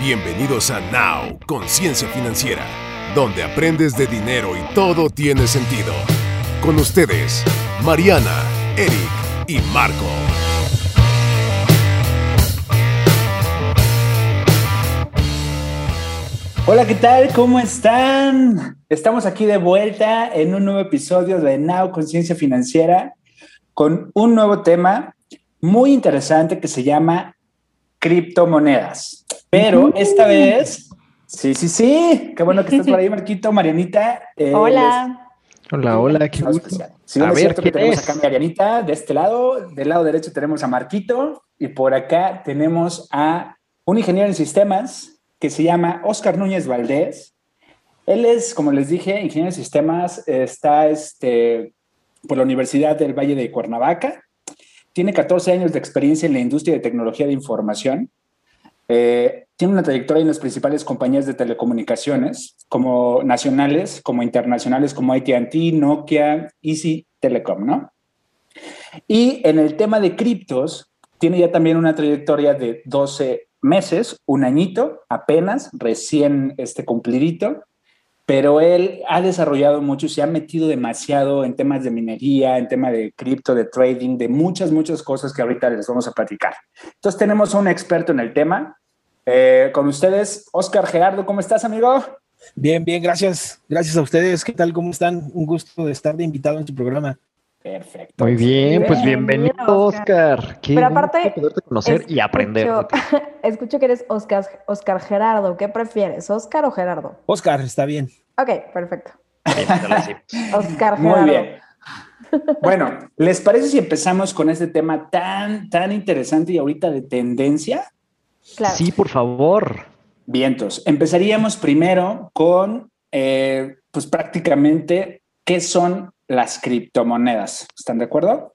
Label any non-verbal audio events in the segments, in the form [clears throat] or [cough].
Bienvenidos a Now, Conciencia Financiera, donde aprendes de dinero y todo tiene sentido. Con ustedes, Mariana, Eric y Marco. Hola, ¿qué tal? ¿Cómo están? Estamos aquí de vuelta en un nuevo episodio de Now Conciencia Financiera con un nuevo tema muy interesante que se llama criptomonedas. Pero esta vez, sí, sí, sí, qué bueno que estás por ahí, [laughs] Marquito, Marianita. Eh, hola. Hola, hola, qué gusto. Sí, a ver, que tenemos acá a Marianita de este lado, del lado derecho tenemos a Marquito y por acá tenemos a un ingeniero en sistemas que se llama Oscar Núñez Valdés. Él es, como les dije, ingeniero en sistemas, está este, por la Universidad del Valle de Cuernavaca tiene 14 años de experiencia en la industria de tecnología de información. Eh, tiene una trayectoria en las principales compañías de telecomunicaciones, como nacionales, como internacionales, como ATT, Nokia, Easy Telecom, ¿no? Y en el tema de criptos, tiene ya también una trayectoria de 12 meses, un añito, apenas, recién este cumplidito, pero él ha desarrollado mucho, se ha metido demasiado en temas de minería, en tema de cripto, de trading, de muchas, muchas cosas que ahorita les vamos a platicar. Entonces tenemos a un experto en el tema. Eh, con ustedes, Oscar Gerardo, ¿cómo estás, amigo? Bien, bien, gracias. Gracias a ustedes. ¿Qué tal? ¿Cómo están? Un gusto de estar de invitado en su programa. Perfecto. Muy bien, pues bienvenido, Oscar. Qué Pero aparte, poderte conocer y aprender. [laughs] Escucho que eres Oscar, Oscar Gerardo. ¿Qué prefieres, Oscar o Gerardo? Oscar, está bien. Ok, perfecto. [laughs] Oscar Gerardo. Muy bien. Bueno, ¿les parece si empezamos con este tema tan, tan interesante y ahorita de tendencia? Claro. Sí, por favor. Vientos. Empezaríamos primero con, eh, pues prácticamente, ¿qué son las criptomonedas. ¿Están de acuerdo?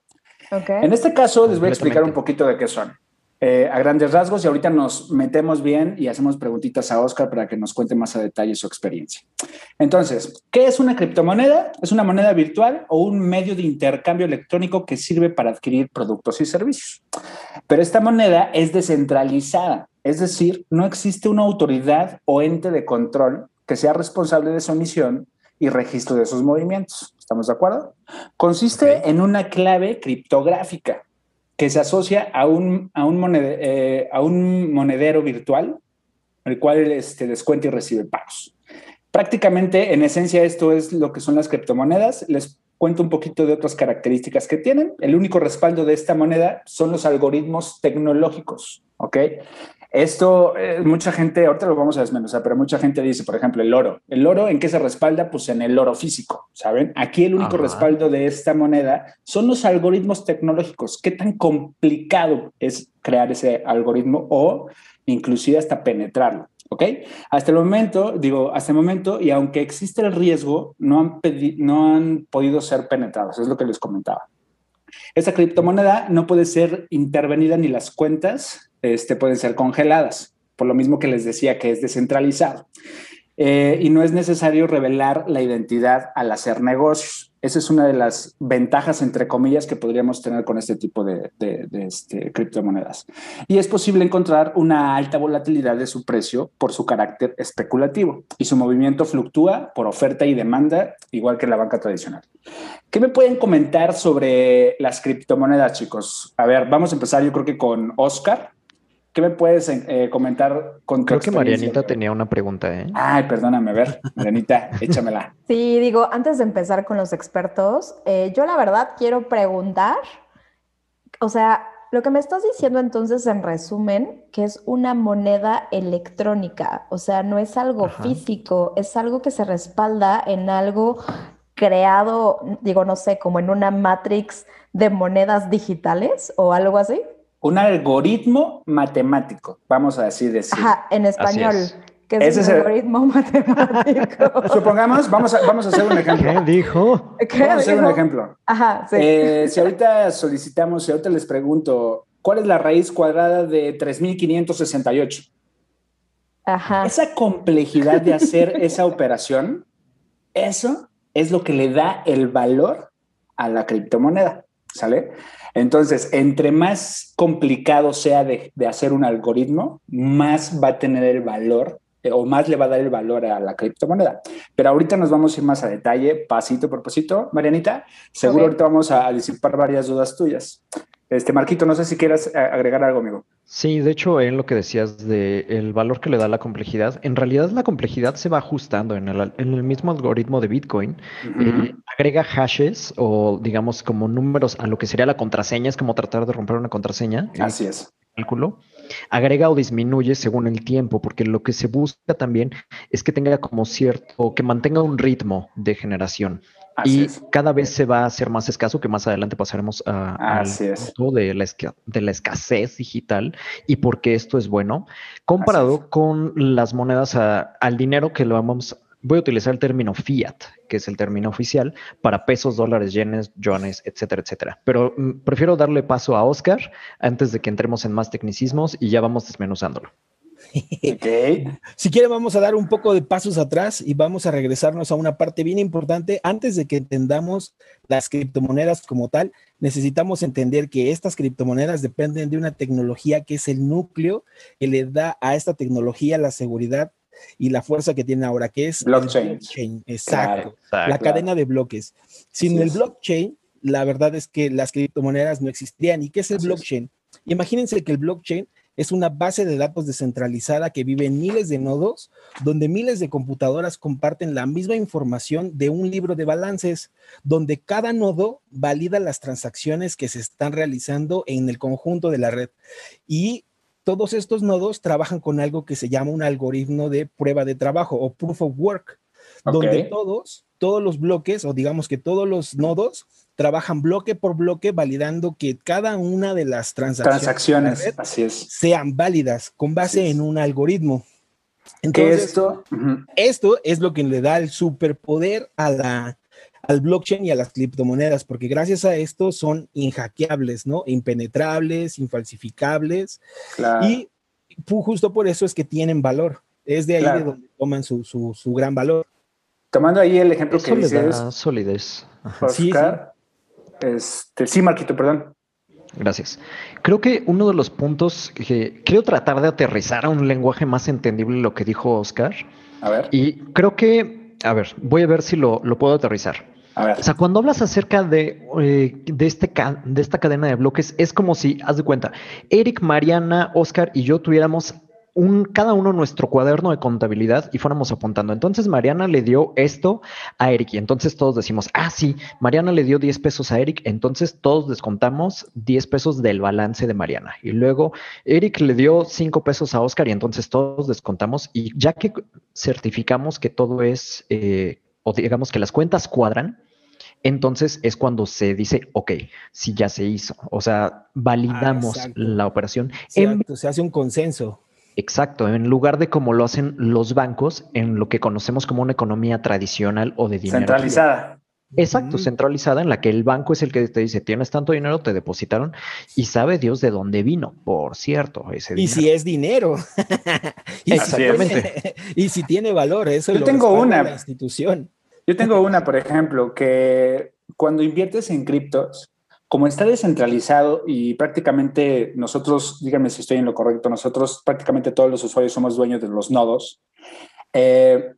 Okay. En este caso les voy a explicar un poquito de qué son. Eh, a grandes rasgos y ahorita nos metemos bien y hacemos preguntitas a Oscar para que nos cuente más a detalle su experiencia. Entonces, ¿qué es una criptomoneda? Es una moneda virtual o un medio de intercambio electrónico que sirve para adquirir productos y servicios. Pero esta moneda es descentralizada, es decir, no existe una autoridad o ente de control que sea responsable de su emisión y registro de sus movimientos. ¿Estamos de acuerdo? Consiste en una clave criptográfica que se asocia a un, a un, eh, a un monedero virtual, el cual este, descuenta y recibe pagos. Prácticamente, en esencia, esto es lo que son las criptomonedas. Les cuento un poquito de otras características que tienen. El único respaldo de esta moneda son los algoritmos tecnológicos, ¿ok? Esto, eh, mucha gente, ahorita lo vamos a desmenuzar, pero mucha gente dice, por ejemplo, el oro. ¿El oro en qué se respalda? Pues en el oro físico, ¿saben? Aquí el único respaldo de esta moneda son los algoritmos tecnológicos. ¿Qué tan complicado es crear ese algoritmo o inclusive hasta penetrarlo? ¿Ok? Hasta el momento, digo, hasta el momento, y aunque existe el riesgo, no han, no han podido ser penetrados, es lo que les comentaba. Esta criptomoneda no puede ser intervenida ni las cuentas este, pueden ser congeladas, por lo mismo que les decía que es descentralizado. Eh, y no es necesario revelar la identidad al hacer negocios. Esa es una de las ventajas, entre comillas, que podríamos tener con este tipo de, este, criptomonedas. Y es posible encontrar una alta volatilidad de su precio por su carácter especulativo y su movimiento fluctúa por oferta y demanda, igual que la banca tradicional. ¿Qué me pueden comentar sobre las criptomonedas, chicos? A ver, vamos a empezar yo creo que con Oscar. ¿Qué me puedes eh, comentar con Creo que Marianita tenía una pregunta, ¿eh? Ay, perdóname, a ver, Marianita, [laughs] échamela. Sí, digo, antes de empezar con los expertos, eh, yo la verdad quiero preguntar, o sea, lo que me estás diciendo entonces en resumen, que es una moneda electrónica, o sea, no es algo físico, es algo que se respalda en algo creado, digo, no sé, como en una matrix de monedas digitales o algo así un algoritmo matemático, vamos a decir así. Ajá, en español. ¿Qué es un algoritmo [laughs] matemático? [laughs] Supongamos, vamos a, vamos a hacer un ejemplo. ¿Qué dijo? vamos a hacer un ejemplo. Ajá, sí. Eh, si ahorita solicitamos, si ahorita les pregunto, ¿cuál es la raíz cuadrada de 3568? Ajá. Esa complejidad de hacer esa operación, eso es lo que le da el valor a la criptomoneda, ¿sale? Entonces, entre más complicado sea de, de hacer un algoritmo, más va a tener el valor eh, o más le va a dar el valor a la criptomoneda. Pero ahorita nos vamos a ir más a detalle, pasito por pasito. Marianita, seguro ahorita vamos a, disipar varias dudas tuyas. Este, Marquito, no sé si quieras eh, agregar algo, amigo. Sí, de hecho, en lo que decías de el valor que le da la complejidad, en realidad la complejidad se va ajustando en el, en el mismo algoritmo de Bitcoin. Eh, agrega hashes o, digamos, como números a lo que sería la contraseña, es como tratar de romper una contraseña. Así es. Cálculo agrega o disminuye según el tiempo, porque lo que se busca también es que tenga como cierto, que mantenga un ritmo de generación. Y cada vez se va a hacer más escaso, que más adelante pasaremos a, al punto de la, de la escasez digital y por qué esto es bueno, comparado con las monedas al dinero que lo vamos voy a utilizar el término fiat, que es el término oficial, para pesos, dólares, yenes, yuanes, etcétera, etcétera. Pero mm, prefiero darle paso a Oscar antes de que entremos en más tecnicismos y ya vamos desmenuzándolo. Okay. [laughs] Si quiere, vamos a dar un poco de pasos atrás y vamos a regresarnos a una parte bien importante. Antes de que entendamos las criptomonedas como tal, necesitamos entender que estas criptomonedas dependen de una tecnología que es el núcleo que le da a esta tecnología la seguridad y la fuerza que tiene ahora, que es blockchain. Exacto. la cadena de bloques. Sin el blockchain, la verdad es que las criptomonedas no existirían. ¿Y qué es el blockchain? Imagínense que el blockchain es una base de datos descentralizada que vive en miles de nodos, donde miles de computadoras comparten la misma información de un libro de balances, donde cada nodo valida las transacciones que se están realizando en el conjunto de la red. Y todos estos nodos trabajan con algo que se llama un algoritmo de prueba de trabajo o proof of work, donde todos, todos los bloques, o digamos que todos los nodos, trabajan bloque por bloque validando que cada una de las transacciones, sean válidas con base en un algoritmo. Entonces, esto? esto es lo que le da el superpoder a la, al blockchain y a las criptomonedas, porque gracias a esto son inhackeables, ¿no? Impenetrables, infalsificables. Y justo por eso es que tienen valor. Es de ahí de donde toman su, su, gran valor. Tomando ahí el ejemplo que dices. solidez. sí, sí. Este, sí, Marquito, perdón. Gracias. Creo que uno de los puntos que quiero tratar de aterrizar a un lenguaje más entendible lo que dijo Oscar. A ver. Y creo que, a ver, voy a ver si lo, lo puedo aterrizar. O sea, cuando hablas acerca de, eh, de, este de esta cadena de bloques, es como si, haz de cuenta, Eric, Mariana, Oscar y yo tuviéramos un, cada uno nuestro cuaderno de contabilidad y fuéramos apuntando. Entonces Mariana le dio esto a Eric y entonces todos decimos, ah, sí, Mariana le dio 10 pesos a Eric, entonces todos descontamos 10 pesos del balance de Mariana. Y luego Eric le dio 5 pesos a Oscar y entonces todos descontamos y ya que certificamos que todo es, eh, o digamos que las cuentas cuadran, entonces es cuando se dice, ok, si ya se hizo. O sea, validamos ah, la operación. se hace un consenso. Exacto, en lugar de como lo hacen los bancos en lo que conocemos como una economía tradicional o de dinero. Centralizada. Exacto, centralizada en la que el banco es el que te dice, tienes tanto dinero, te depositaron y sabe Dios de dónde vino, por cierto, ese Y si es dinero. [laughs] Exactamente. y si tiene valor, eso Yo tengo una la institución. Yo tengo una, por ejemplo, que cuando inviertes en criptos, como está descentralizado y prácticamente nosotros, díganme si estoy en lo correcto, nosotros prácticamente todos los usuarios somos dueños de los nodos. Eh,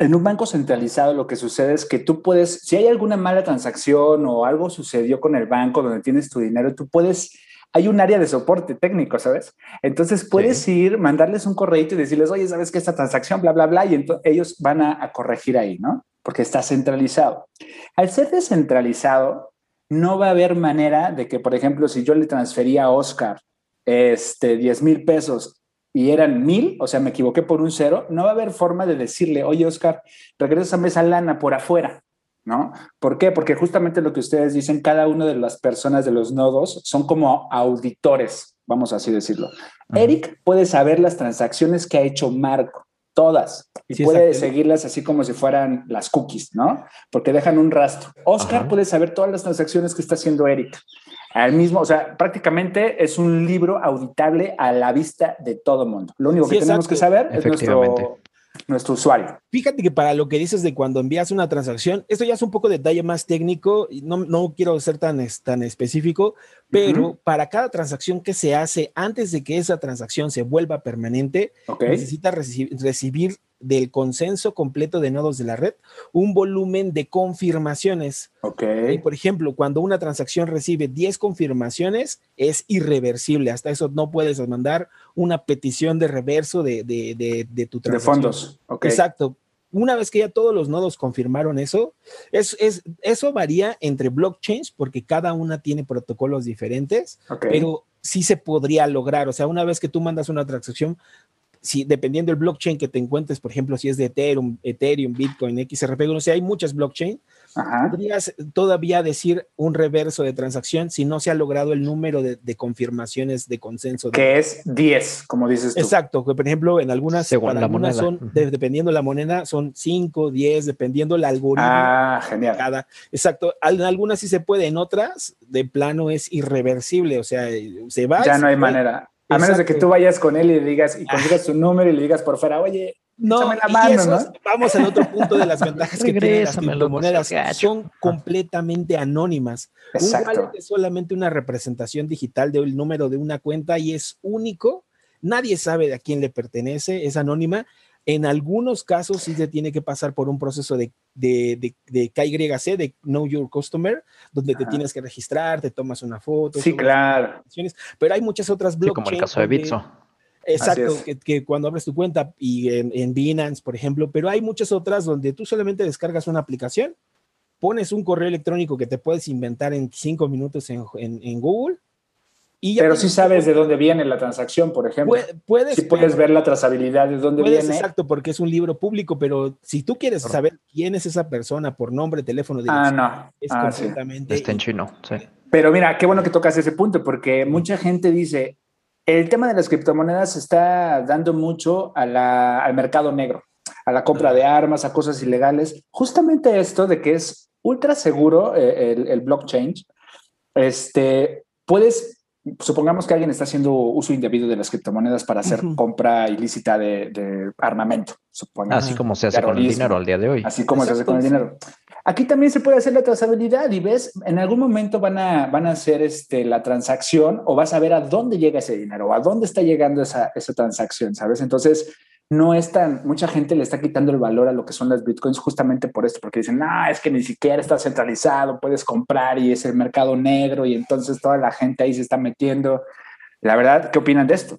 en un banco centralizado lo que sucede es que tú puedes, si hay alguna mala transacción o algo sucedió con el banco donde tienes tu dinero, tú puedes hay un área de soporte técnico, ¿sabes? Entonces puedes ir, mandarles un correo y decirles, oye, ¿sabes qué? Esta transacción, bla, bla, bla, y entonces ellos van a, corregir ahí, ¿no? Porque está centralizado. Al ser descentralizado, no va a haber manera de que, por ejemplo, si yo le transfería a Oscar este, 10 mil pesos y eran mil, o sea, me equivoqué por un cero, no va a haber forma de decirle, oye, Oscar, regresa esa lana por afuera. ¿no? ¿Por qué? Porque justamente lo que ustedes dicen, cada una de las personas de los nodos son como auditores, vamos así decirlo. Eric puede saber las transacciones que ha hecho Marco, todas, y puede seguirlas así como si fueran las cookies, ¿no? Porque dejan un rastro. Oscar puede saber todas las transacciones que está haciendo Eric. Al mismo, o sea, prácticamente es un libro auditable a la vista de todo mundo. Lo único que tenemos que saber es nuestro nuestro usuario. Fíjate que para lo que dices de cuando envías una transacción, esto ya es un poco detalle más técnico, y no, no quiero ser tan, tan específico, pero para cada transacción que se hace antes de que esa transacción se vuelva permanente, necesita recibir del consenso completo de nodos de la red un volumen de confirmaciones. Ok. Y por ejemplo, cuando una transacción recibe 10 confirmaciones, es irreversible. Hasta eso no puedes mandar una petición de reverso de, tu transacción. De fondos. Okay. Exacto. Una vez que ya todos los nodos confirmaron eso, es, eso varía entre blockchains porque cada una tiene protocolos diferentes, pero sí se podría lograr. O sea, una vez que tú mandas una transacción, si dependiendo del blockchain que te encuentres, por ejemplo, si es de Ethereum, Ethereum, Bitcoin, XRP, no sé, hay muchas blockchains, podrías todavía decir un reverso de transacción si no se ha logrado el número de, confirmaciones de consenso. Que es 10, como dices tú. Exacto, que por ejemplo, en algunas, Según la moneda. son, dependiendo la moneda, son 5, 10, dependiendo el algoritmo. Ah, genial. Cada, exacto, en algunas sí se puede, en otras, de plano es irreversible, o sea, se va. Ya no hay manera. A menos de que tú vayas con él y le digas y consigas su número y le digas por fuera, oye, no, la mano, ¿no? vamos al otro punto de las ventajas que tienen las criptomonedas. Son completamente anónimas. Exacto. Un wallet es solamente una representación digital del número de una cuenta y es único. Nadie sabe de a quién le pertenece, es anónima en algunos casos sí se tiene que pasar por un proceso de, de, de, KYC, de Know Your Customer, donde te tienes que registrar, te tomas una foto. Sí, claro. Pero hay muchas otras blockchains. como el caso de Bitso. Exacto, que, cuando abres tu cuenta y en, Binance, por ejemplo, pero hay muchas otras donde tú solamente descargas una aplicación, pones un correo electrónico que te puedes inventar en cinco minutos en, en Google pero sí sabes de dónde viene la transacción, por ejemplo. Puedes, sí puedes ver la trazabilidad de dónde viene. Exacto, porque es un libro público, pero si tú quieres saber quién es esa persona por nombre, teléfono, dirección, ah, no. es ah, completamente. Está en chino, sí. Pero mira, qué bueno que tocas ese punto, porque mucha gente dice, el tema de las criptomonedas está dando mucho al mercado negro, a la compra de armas, a cosas ilegales. Justamente esto de que es ultra seguro eh, el, el blockchain, este, puedes supongamos que alguien está haciendo uso indebido de las criptomonedas para hacer compra ilícita de, armamento. Así como se hace con el dinero al día de hoy. Así como se hace con el dinero. Aquí también se puede hacer la trazabilidad y ves, en algún momento van a, van a hacer este, la transacción o vas a ver a dónde llega ese dinero, o a dónde está llegando esa, esa transacción, ¿sabes? Entonces, no es tan, mucha gente le está quitando el valor a lo que son las bitcoins justamente por esto, porque dicen, no, es que ni siquiera está centralizado, puedes comprar y es el mercado negro y entonces toda la gente ahí se está metiendo. La verdad, ¿qué opinan de esto?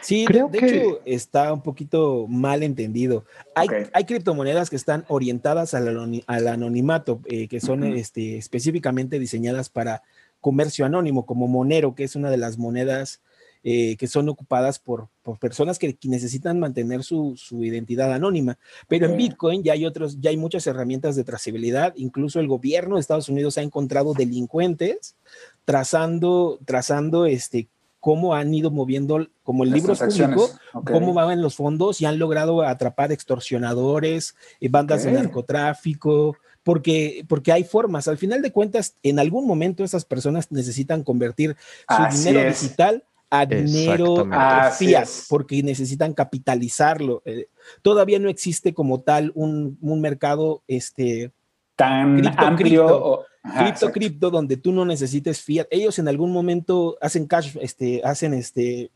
Sí, Creo de, que... hecho está un poquito mal entendido. Hay, hay criptomonedas que están orientadas al, al anonimato, eh, que son este, específicamente diseñadas para comercio anónimo, como Monero, que es una de las monedas eh, que son ocupadas por, personas que, necesitan mantener su, identidad anónima. Pero en Bitcoin ya hay otros, ya hay muchas herramientas de trazabilidad. Incluso el gobierno de Estados Unidos ha encontrado delincuentes trazando, trazando este cómo han ido moviendo, como el libro público, cómo van los fondos y han logrado atrapar extorsionadores, eh, bandas de narcotráfico, porque, porque hay formas. Al final de cuentas, en algún momento esas personas necesitan convertir su dinero digital a dinero a fiat, porque necesitan capitalizarlo. Eh, todavía no existe como tal un, mercado este, tan amplio. Cripto, cripto, donde tú no necesites fiat. Ellos en algún momento hacen cash, este, hacen este.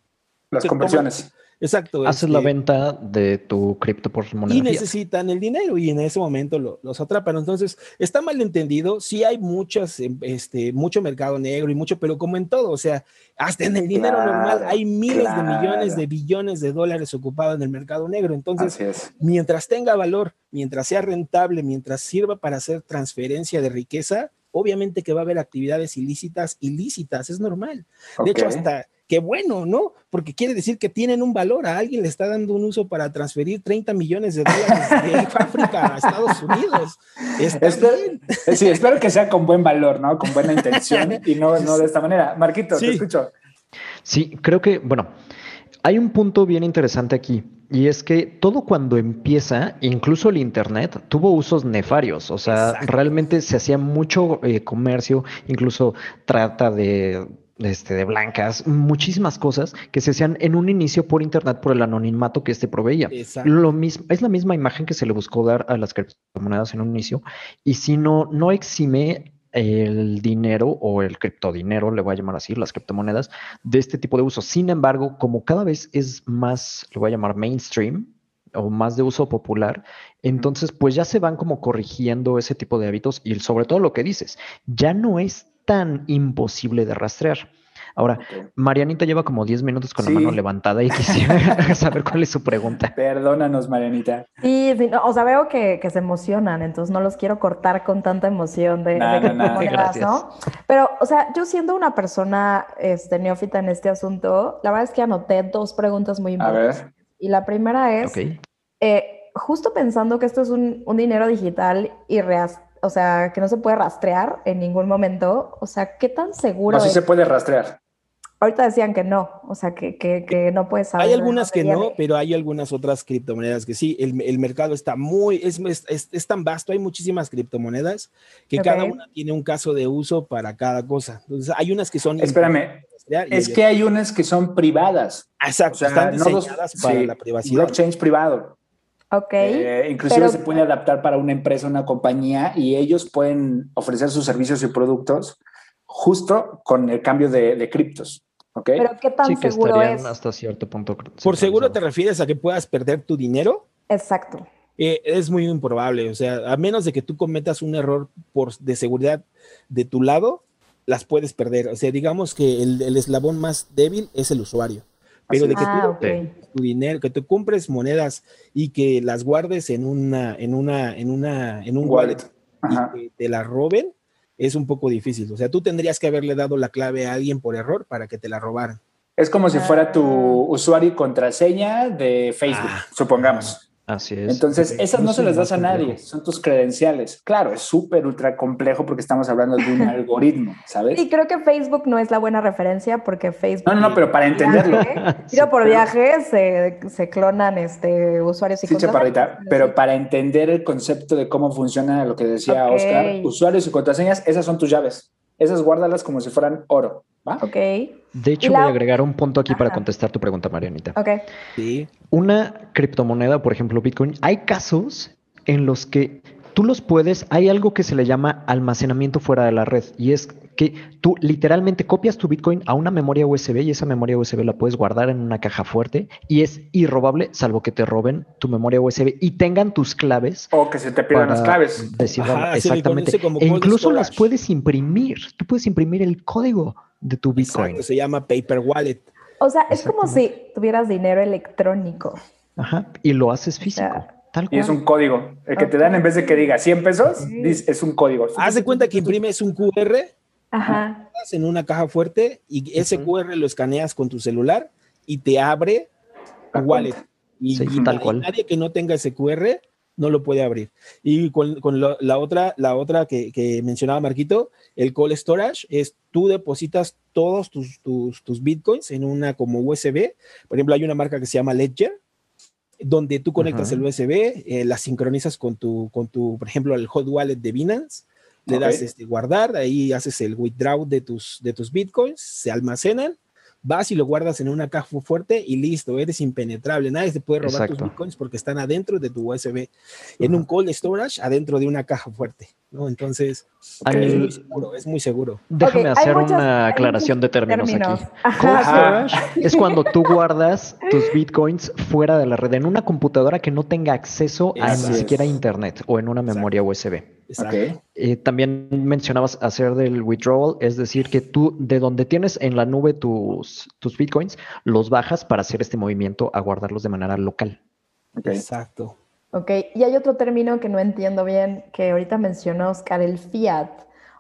Las conversiones. Exacto. Haces la este, venta de tu cripto por moneda. Y necesitan el dinero y en ese momento los atrapan. Entonces, está mal entendido. Sí hay muchas, em, este, mucho mercado negro y mucho, pero como en todo, o sea, hasta en el dinero normal hay miles de millones de billones de dólares ocupados en el mercado negro. Entonces, mientras tenga valor, mientras sea rentable, mientras sirva para hacer transferencia de riqueza, obviamente que va a haber actividades ilícitas, ilícitas, es normal. De hecho, hasta qué bueno, ¿no? Porque quiere decir que tienen un valor, a alguien le está dando un uso para transferir 30 millones de dólares de África a Estados Unidos. espero, Sí, espero que sea con buen valor, ¿no? Con buena intención y no, no de esta manera. Marquito, te escucho. Sí, creo que, bueno, hay un punto bien interesante aquí. Y es que todo cuando empieza, incluso el Internet, tuvo usos nefarios. O sea, realmente se hacía mucho eh, comercio, incluso trata de este, de blancas, muchísimas cosas que se hacían en un inicio por internet por el anonimato que este proveía. Lo mismo, es la misma imagen que se le buscó dar a las criptomonedas en un inicio, y si no, no exime el dinero o el criptodinero, le voy a llamar así, las criptomonedas, de este tipo de uso. Sin embargo, como cada vez es más, le voy a llamar mainstream o más de uso popular, entonces pues ya se van como corrigiendo ese tipo de hábitos y sobre todo lo que dices, ya no es tan imposible de rastrear. Ahora, Marianita lleva como 10 minutos con la mano levantada y quisiera [laughs] [laughs] saber cuál es su pregunta. Perdónanos, Marianita. Sí, sí o sea, veo que, se emocionan, entonces no los quiero cortar con tanta emoción de, ¿no? Pero, o sea, yo siendo una persona este, neófita en este asunto, la verdad es que anoté dos preguntas muy importantes. Y la primera es, eh, justo pensando que esto es un, dinero digital y o sea, que no se puede rastrear en ningún momento, o sea, ¿qué tan seguro No, sí se puede rastrear. Ahorita decían que no, o sea, que, que, no puedes saber. Hay algunas que no, pero hay algunas otras criptomonedas que sí. El, el mercado está muy, es, es, es, tan vasto, hay muchísimas criptomonedas que cada una tiene un caso de uso para cada cosa. Entonces, hay unas que son. Espérame, es que hay unas que son privadas. Exacto, están diseñadas para la privacidad. Blockchain privado. Ok. Eh, inclusive se puede adaptar para una empresa, una compañía, y ellos pueden ofrecer sus servicios y productos justo con el cambio de, de criptos. Pero qué tan seguro es. hasta cierto punto. Por seguro te refieres a que puedas perder tu dinero. Exacto. Eh, es muy improbable, o sea, a menos de que tú cometas un error por, de seguridad de tu lado, las puedes perder. O sea, digamos que el, eslabón más débil es el usuario. Pero de que ah, tú tu dinero, que tú compres monedas y que las guardes en una, en una, en una, en un wallet, y que te las roben, es un poco difícil. O sea, tú tendrías que haberle dado la clave a alguien por error para que te la robaran. Es como si fuera tu ah. usuario y contraseña de Facebook, ah. supongamos. Así es. Entonces, esas no se las das a nadie, son tus credenciales. Claro, es súper ultra complejo porque estamos hablando de un [laughs] algoritmo, ¿sabes? Y creo que Facebook no es la buena referencia porque Facebook. No, no, no pero para entenderlo. Tiro [laughs] por viaje se, clonan este, usuarios y Sí, chaparrita, pero para entender el concepto de cómo funciona lo que decía Oscar, usuarios y contraseñas, esas son tus llaves. Esas guárdalas como si fueran oro. ¿va? Ok. De hecho, voy a agregar un punto aquí para contestar tu pregunta, Marianita. Ok. Sí. Una criptomoneda, por ejemplo, Bitcoin, hay casos en los que tú los puedes, hay algo que se le llama almacenamiento fuera de la red y es que tú literalmente copias tu Bitcoin a una memoria USB y esa memoria USB la puedes guardar en una caja fuerte y es irrobable salvo que te roben tu memoria USB y tengan tus claves. O que se te pierdan las claves. exactamente. e incluso las puedes imprimir. Tú puedes imprimir el código de tu Bitcoin. se llama Paper Wallet. O sea, es como si tuvieras dinero electrónico. Ajá, y lo haces físico. tal y es un código. El que te dan en vez de que diga 100 pesos, es un código. Haz de cuenta que imprimes un QR Ajá. en una caja fuerte y ese QR lo escaneas con tu celular y te abre tu wallet. Y, tal cual. nadie que no tenga ese QR no lo puede abrir. Y con, la otra, la otra que, mencionaba Marquito, el cold storage es tú depositas todos tus, tus, bitcoins en una como USB. Por ejemplo, hay una marca que se llama Ledger, donde tú conectas el USB, eh, la sincronizas con tu, con tu, por ejemplo, el hot wallet de Binance, le das este guardar, ahí haces el withdraw de tus, de tus bitcoins, se almacenan vas y lo guardas en una caja fuerte y listo, eres impenetrable. Nadie te puede robar tus bitcoins porque están adentro de tu USB, en un cold storage, adentro de una caja fuerte, ¿no? Entonces, es, muy seguro, es muy seguro. Déjame hacer una aclaración de términos, aquí. Cold storage es cuando tú guardas tus [laughs] bitcoins fuera de la red, en una computadora que no tenga acceso a ni siquiera internet o en una memoria USB. Eh, también mencionabas hacer del withdrawal, es decir, que tú de donde tienes en la nube tus, tus bitcoins, los bajas para hacer este movimiento a guardarlos de manera local. Exacto. Ok, y hay otro término que no entiendo bien, que ahorita mencionó Oscar, el fiat.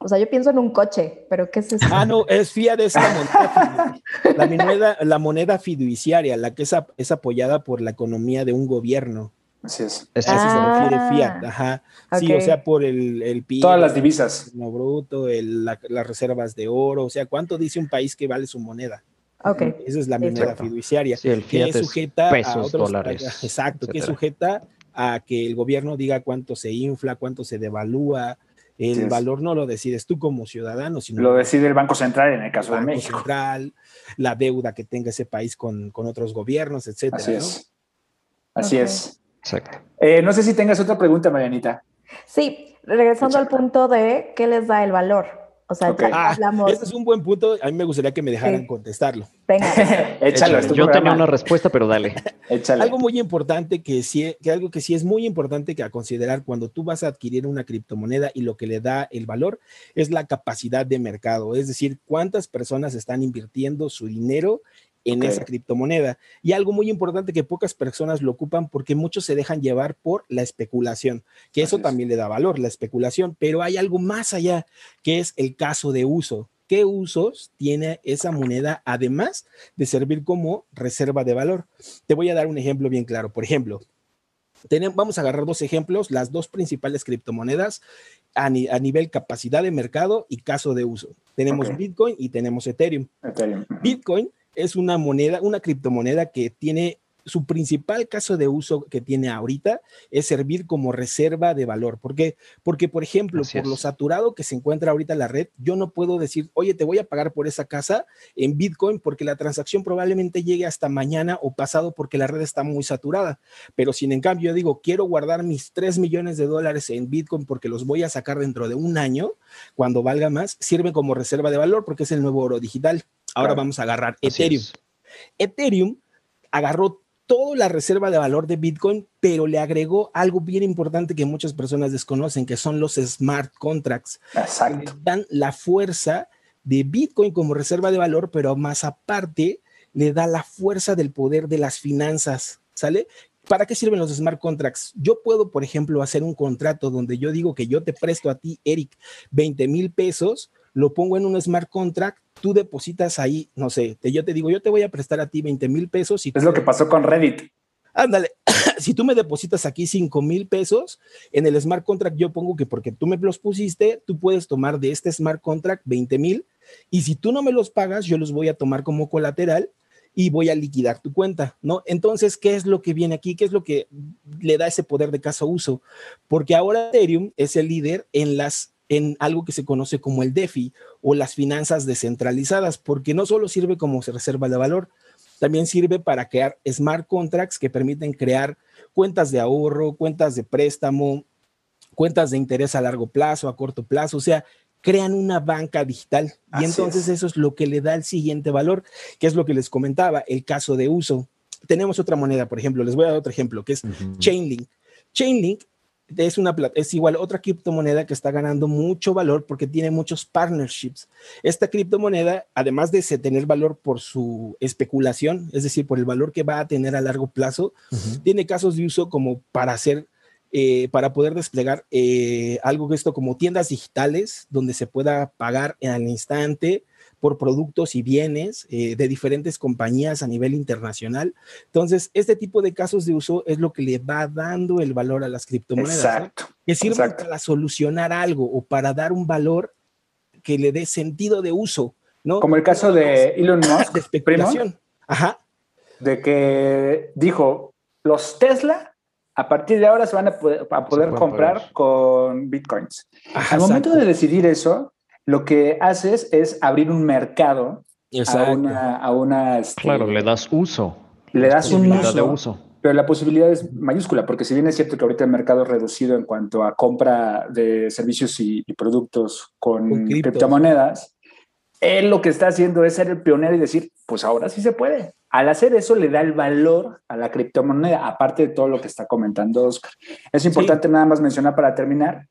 O sea, yo pienso en un coche, pero ¿qué es eso? Ah, no, es fiat, es la moneda, la moneda, la moneda fiduciaria, la que es, es apoyada por la economía de un gobierno. Así es. Eso se refiere ah, fiat, ajá. Sí, o sea, por el, el Todas las divisas. El bruto, el, las reservas de oro, o sea, ¿cuánto dice un país que vale su moneda? Ok. Esa es la moneda fiduciaria. Sí, el fiat que es sujeta pesos, a otros, dólares. Exacto, que es sujeta a que el gobierno diga cuánto se infla, cuánto se devalúa, El valor no lo decides tú como ciudadano, sino lo decide el Banco Central en el caso de México. Central, la deuda que tenga ese país con, otros gobiernos, etcétera. Así es. Así es. Exacto. Eh, no sé si tengas otra pregunta, Marianita. Sí, regresando al punto de qué les da el valor. O sea, ah, Ese es un buen punto. A mí me gustaría que me dejaran contestarlo. Venga. [laughs] Échalo. Yo tenía una respuesta, pero dale. [laughs] Échale. Algo muy importante que sí, que algo que sí es muy importante que a considerar cuando tú vas a adquirir una criptomoneda y lo que le da el valor es la capacidad de mercado. Es decir, cuántas personas están invirtiendo su dinero en esa criptomoneda. Y algo muy importante que pocas personas lo ocupan porque muchos se dejan llevar por la especulación, que eso también le da valor, la especulación, pero hay algo más allá, que es el caso de uso. ¿Qué usos tiene esa moneda además de servir como reserva de valor? Te voy a dar un ejemplo bien claro. Por ejemplo, tenemos, vamos a agarrar dos ejemplos, las dos principales criptomonedas a, nivel capacidad de mercado y caso de uso. Tenemos Bitcoin y tenemos Ethereum. Ethereum. Bitcoin es una moneda, una criptomoneda que tiene su principal caso de uso que tiene ahorita es servir como reserva de valor. ¿Por qué? Porque, por ejemplo, por lo saturado que se encuentra ahorita la red, yo no puedo decir, oye, te voy a pagar por esa casa en Bitcoin porque la transacción probablemente llegue hasta mañana o pasado porque la red está muy saturada. Pero sin en cambio, yo digo, quiero guardar mis 3 millones de dólares en Bitcoin porque los voy a sacar dentro de un año, cuando valga más, sirve como reserva de valor porque es el nuevo oro digital. Ahora vamos a agarrar Ethereum. Ethereum agarró toda la reserva de valor de Bitcoin, pero le agregó algo bien importante que muchas personas desconocen, que son los smart contracts. Exacto. Dan la fuerza de Bitcoin como reserva de valor, pero más aparte le da la fuerza del poder de las finanzas, ¿sale? ¿Para qué sirven los smart contracts? Yo puedo, por ejemplo, hacer un contrato donde yo digo que yo te presto a ti, Eric, 20 mil pesos, lo pongo en un smart contract tú depositas ahí, no sé, yo te digo, yo te voy a prestar a ti 20 mil pesos. Y es lo que pasó con Reddit. Ándale, [clears throat] si tú me depositas aquí 5 mil pesos, en el smart contract yo pongo que porque tú me los pusiste, tú puedes tomar de este smart contract 20 mil y si tú no me los pagas, yo los voy a tomar como colateral y voy a liquidar tu cuenta, ¿no? Entonces, ¿qué es lo que viene aquí? ¿Qué es lo que le da ese poder de caso uso? Porque ahora Ethereum es el líder en las en algo que se conoce como el DeFi o las finanzas descentralizadas, porque no solo sirve como reserva de valor, también sirve para crear smart contracts que permiten crear cuentas de ahorro, cuentas de préstamo, cuentas de interés a largo plazo, a corto plazo, o sea, crean una banca digital. y entonces eso es lo que le da el siguiente valor, que es lo que les comentaba, el caso de uso. Tenemos otra moneda, por ejemplo, les voy a dar otro ejemplo, que es Chainlink. Chainlink es una es igual otra criptomoneda que está ganando mucho valor porque tiene muchos partnerships. Esta criptomoneda, además de tener valor por su especulación, es decir, por el valor que va a tener a largo plazo, tiene casos de uso como para hacer eh, para poder desplegar eh, algo que esto como tiendas digitales donde se pueda pagar al instante por productos y bienes eh, de diferentes compañías a nivel internacional. Entonces, este tipo de casos de uso es lo que le va dando el valor a las criptomonedas. Exacto. Que sirven para solucionar algo o para dar un valor que le dé sentido de uso. ¿no? Como el caso de Elon Musk, de especulación. Ajá. De que dijo, los Tesla a partir de ahora se van a poder, comprar con bitcoins. Al momento de decidir eso, lo que haces es abrir un mercado a una... A una este, claro, le das uso. Le das un uso, de uso. Pero la posibilidad es mayúscula, porque si bien es cierto que ahorita el mercado es reducido en cuanto a compra de servicios y, productos con, criptomonedas, él lo que está haciendo es ser el pionero y decir, pues ahora sí se puede. Al hacer eso le da el valor a la criptomoneda, aparte de todo lo que está comentando Oscar. Es importante nada más mencionar para terminar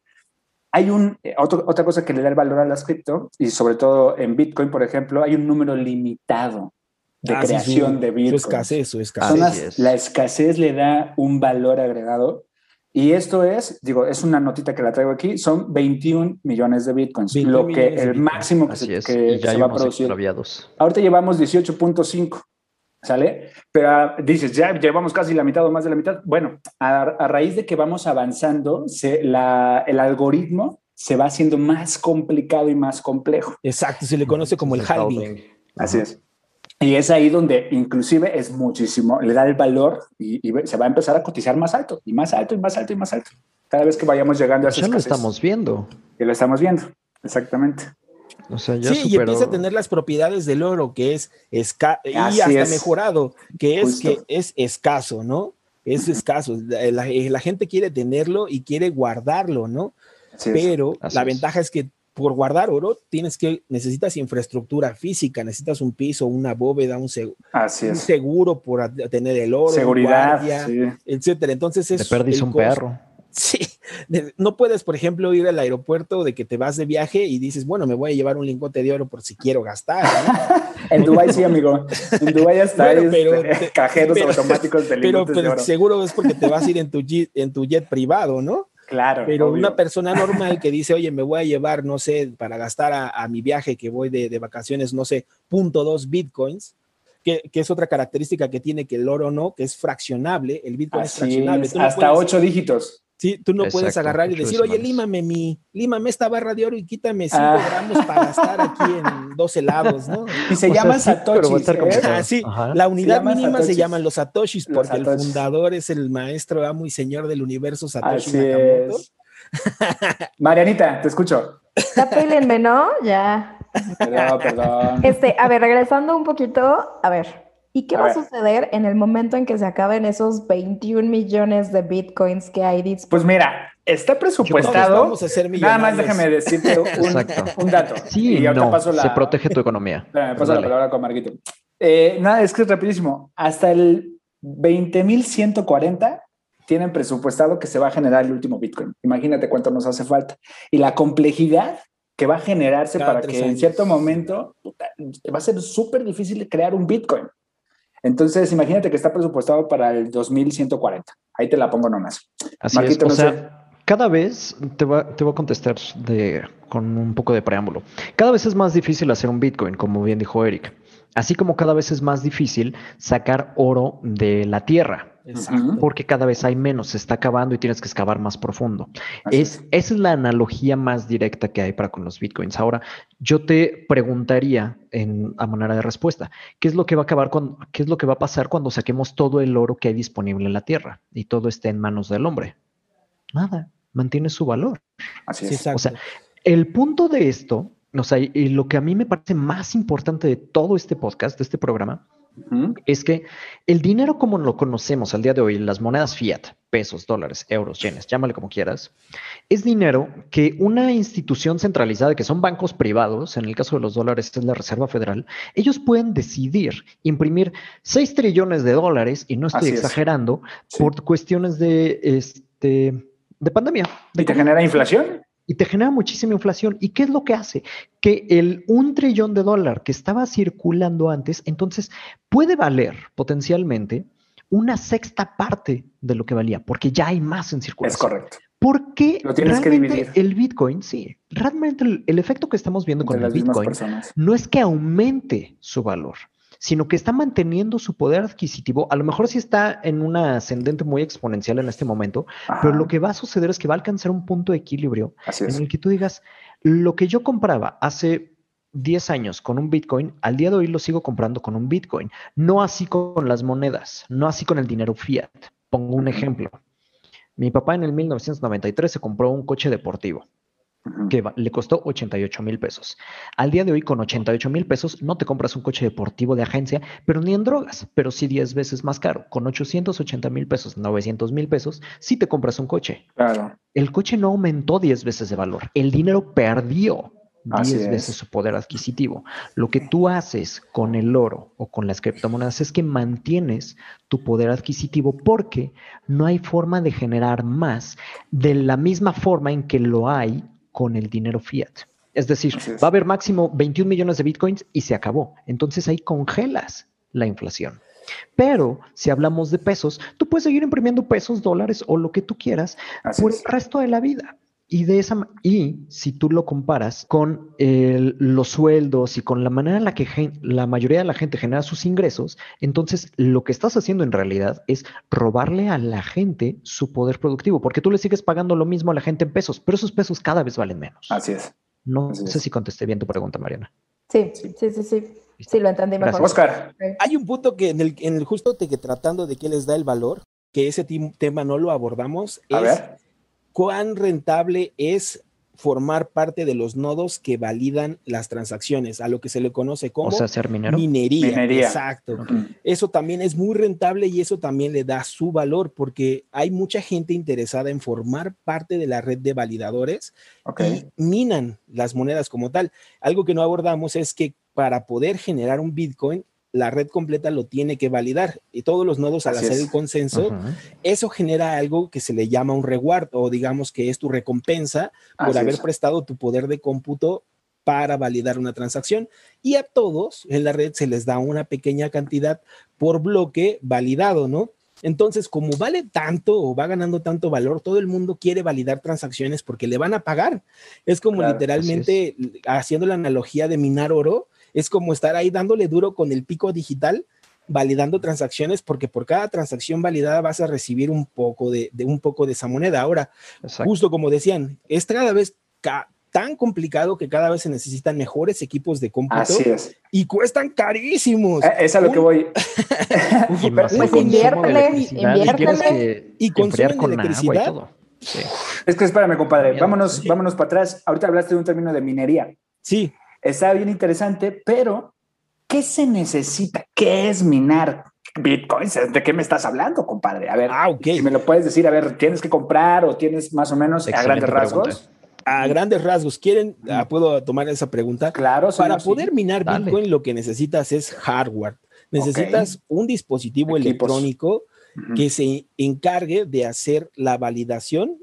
hay un, eh, otra cosa que le da el valor a las cripto, y sobre todo en Bitcoin, por ejemplo, hay un número limitado de ah, creación de Bitcoin. Su escasez, su escasez. la escasez le da un valor agregado. Y esto es, digo, es una notita que la traigo aquí, son 21 millones de bitcoins, lo que el máximo que, se, que se, va a producir. Ahorita llevamos 18.5. ¿Sale? Pero ah, dices, ya llevamos casi la mitad o más de la mitad. Bueno, a, raíz de que vamos avanzando, el algoritmo se va haciendo más complicado y más complejo. Exacto, se le conoce como el halving. Así es. Y es ahí donde inclusive es muchísimo, le da el valor y, se va a empezar a cotizar más alto y más alto y más alto y más alto. Cada vez que vayamos llegando a esa Ya lo estamos viendo. Y lo estamos viendo, exactamente. O sea, ya sí, y empieza a tener las propiedades del oro, que es escaso, y hasta mejorado, que es que es escaso, ¿no? Es escaso. La, gente quiere tenerlo y quiere guardarlo, ¿no? Pero la ventaja es que por guardar oro tienes que necesitas infraestructura física, necesitas un piso, una bóveda, un, seguro por tener el oro, seguridad, etcétera. Entonces es te perdiste un perro. Sí, no puedes, por ejemplo, ir al aeropuerto de que te vas de viaje y dices, bueno, me voy a llevar un lingote de oro por si quiero gastar. [laughs] en Dubái sí, amigo. En Dubái está pero, cajeros automáticos de lingotes pero, pero seguro es porque te vas a ir en tu jet, en tu jet privado, ¿no? Claro. Pero una persona normal que dice, oye, me voy a llevar, no sé, para gastar a, mi viaje que voy de, vacaciones, no sé, punto dos bitcoins, que, es otra característica que tiene que el oro no, que es fraccionable, el bitcoin es fraccionable. hasta ocho dígitos. Sí, tú no puedes agarrar y decir, oye, límame mi, límame esta barra de oro y quítame 5 ah. gramos para gastar aquí en [laughs] dos helados, ¿no? Y se llaman satoshis. ¿eh? Ah, sí, la unidad mínima se llaman los satoshis porque el fundador es el maestro amo y señor del universo Satoshi Nakamoto. [laughs] Marianita, te escucho. Ya pélenme, ¿no? Ya. Perdón, perdón. Este, a ver, regresando un poquito, a ver, ¿Y qué va a suceder en el momento en que se acaben esos 21 millones de bitcoins que hay disponibles? Pues mira, está presupuestado. Vamos a hacer Nada más déjame decirte un, [laughs] dato. Sí, y no, paso la, se protege tu economía. [laughs] Me paso la palabra con Marquito. Eh, nada, es que es rapidísimo. Hasta el 20.140 tienen presupuestado que se va a generar el último bitcoin. Imagínate cuánto nos hace falta. Y la complejidad que va a generarse para que en cierto momento va a ser súper difícil crear un bitcoin. Entonces, imagínate que está presupuestado para el 2140. Ahí te la pongo nomás. Así es. O sea, cada vez te voy a contestar de, con un poco de preámbulo. Cada vez es más difícil hacer un Bitcoin, como bien dijo Eric. Así como cada vez es más difícil sacar oro de la tierra. Porque cada vez hay menos, se está acabando y tienes que excavar más profundo. Es, Esa es la analogía más directa que hay para con los bitcoins. Ahora, yo te preguntaría en, a manera de respuesta, ¿qué es lo que va a acabar con, qué es lo que va a pasar cuando saquemos todo el oro que hay disponible en la tierra y todo esté en manos del hombre? Nada, mantiene su valor. Así es. O sea, el punto de esto, o sea, y lo que a mí me parece más importante de todo este podcast, de este programa, es que el dinero como lo conocemos al día de hoy, las monedas fiat, pesos, dólares, euros, yenes, llámale como quieras, es dinero que una institución centralizada, que son bancos privados, en el caso de los dólares es la Reserva Federal, ellos pueden decidir imprimir 6 trillones de dólares, y no estoy exagerando, por cuestiones de, este, de pandemia. ¿Y te genera inflación? Y te genera muchísima inflación. ¿Y qué es lo que hace? Que el un trillón de dólar que estaba circulando antes, entonces puede valer potencialmente una sexta parte de lo que valía, porque ya hay más en circulación. Es correcto. Porque lo tienes que dividir. el Bitcoin, sí, realmente el, efecto que estamos viendo con el Bitcoin no es que aumente su valor, sino que está manteniendo su poder adquisitivo. A lo mejor sí está en una ascendente muy exponencial en este momento, pero lo que va a suceder es que va a alcanzar un punto de equilibrio en el que tú digas, lo que yo compraba hace 10 años con un Bitcoin, al día de hoy lo sigo comprando con un Bitcoin. No así con las monedas, no así con el dinero fiat. Pongo un ejemplo. Mi papá en el 1993 se compró un coche deportivo que le costó 88 mil pesos. Al día de hoy, con 88 mil pesos, no te compras un coche deportivo de agencia, pero ni en drogas, pero sí 10 veces más caro. Con 880 mil pesos, 900 mil pesos, sí te compras un coche. Claro. El coche no aumentó 10 veces de valor, el dinero perdió 10 veces su poder adquisitivo. Lo que tú haces con el oro o con las criptomonedas es que mantienes tu poder adquisitivo porque no hay forma de generar más de la misma forma en que lo hay con el dinero fiat. Es decir, va a haber máximo 21 millones de bitcoins y se acabó. Entonces ahí congelas la inflación. Pero si hablamos de pesos, tú puedes seguir imprimiendo pesos, dólares o lo que tú quieras por el resto de la vida. Y, de esa, y si tú lo comparas con los sueldos y con la manera en la que la mayoría de la gente genera sus ingresos, entonces lo que estás haciendo en realidad es robarle a la gente su poder productivo, porque tú le sigues pagando lo mismo a la gente en pesos, pero esos pesos cada vez valen menos. Así es. No sé si contesté bien tu pregunta, Mariana. Sí, sí, sí, sí. Sí, lo entendí mejor. Oscar. Hay un punto que en el, en el justo que tratando de qué les da el valor, que ese tema no lo abordamos, es cuán rentable es formar parte de los nodos que validan las transacciones, a lo que se le conoce como minería. Exacto. Eso también es muy rentable y eso también le da su valor porque hay mucha gente interesada en formar parte de la red de validadores y minan las monedas como tal. Algo que no abordamos es que para poder generar un Bitcoin la red completa lo tiene que validar y todos los nodos al hacer el consenso, eso genera algo que se le llama un reward o digamos que es tu recompensa por haber prestado tu poder de cómputo para validar una transacción. Y a todos en la red se les da una pequeña cantidad por bloque validado, ¿no? Entonces, como vale tanto o va ganando tanto valor, todo el mundo quiere validar transacciones porque le van a pagar. Es como literalmente haciendo la analogía de minar oro, es como estar ahí dándole duro con el pico digital, validando transacciones, porque por cada transacción validada vas a recibir un poco de, un poco de esa moneda. Ahora, justo como decían, es cada vez tan complicado que cada vez se necesitan mejores equipos de cómputo Así es. y cuestan carísimos. Eh, es a lo que voy. [laughs] pues inviértele, inviértele. Y consumen electricidad. Es que espérame, compadre, vámonos, vámonos para atrás. Ahorita hablaste de un término de minería. Sí. Está bien interesante, pero ¿qué se necesita? ¿Qué es minar bitcoins? ¿De qué me estás hablando, compadre? A ver, ah, si me lo puedes decir, a ver, ¿tienes que comprar o tienes más o menos a grandes rasgos? A grandes rasgos, ¿quieren? Ah, ¿Puedo tomar esa pregunta? Claro, Para poder minar Bitcoin, lo que necesitas es hardware. Necesitas un dispositivo electrónico que se encargue de hacer la validación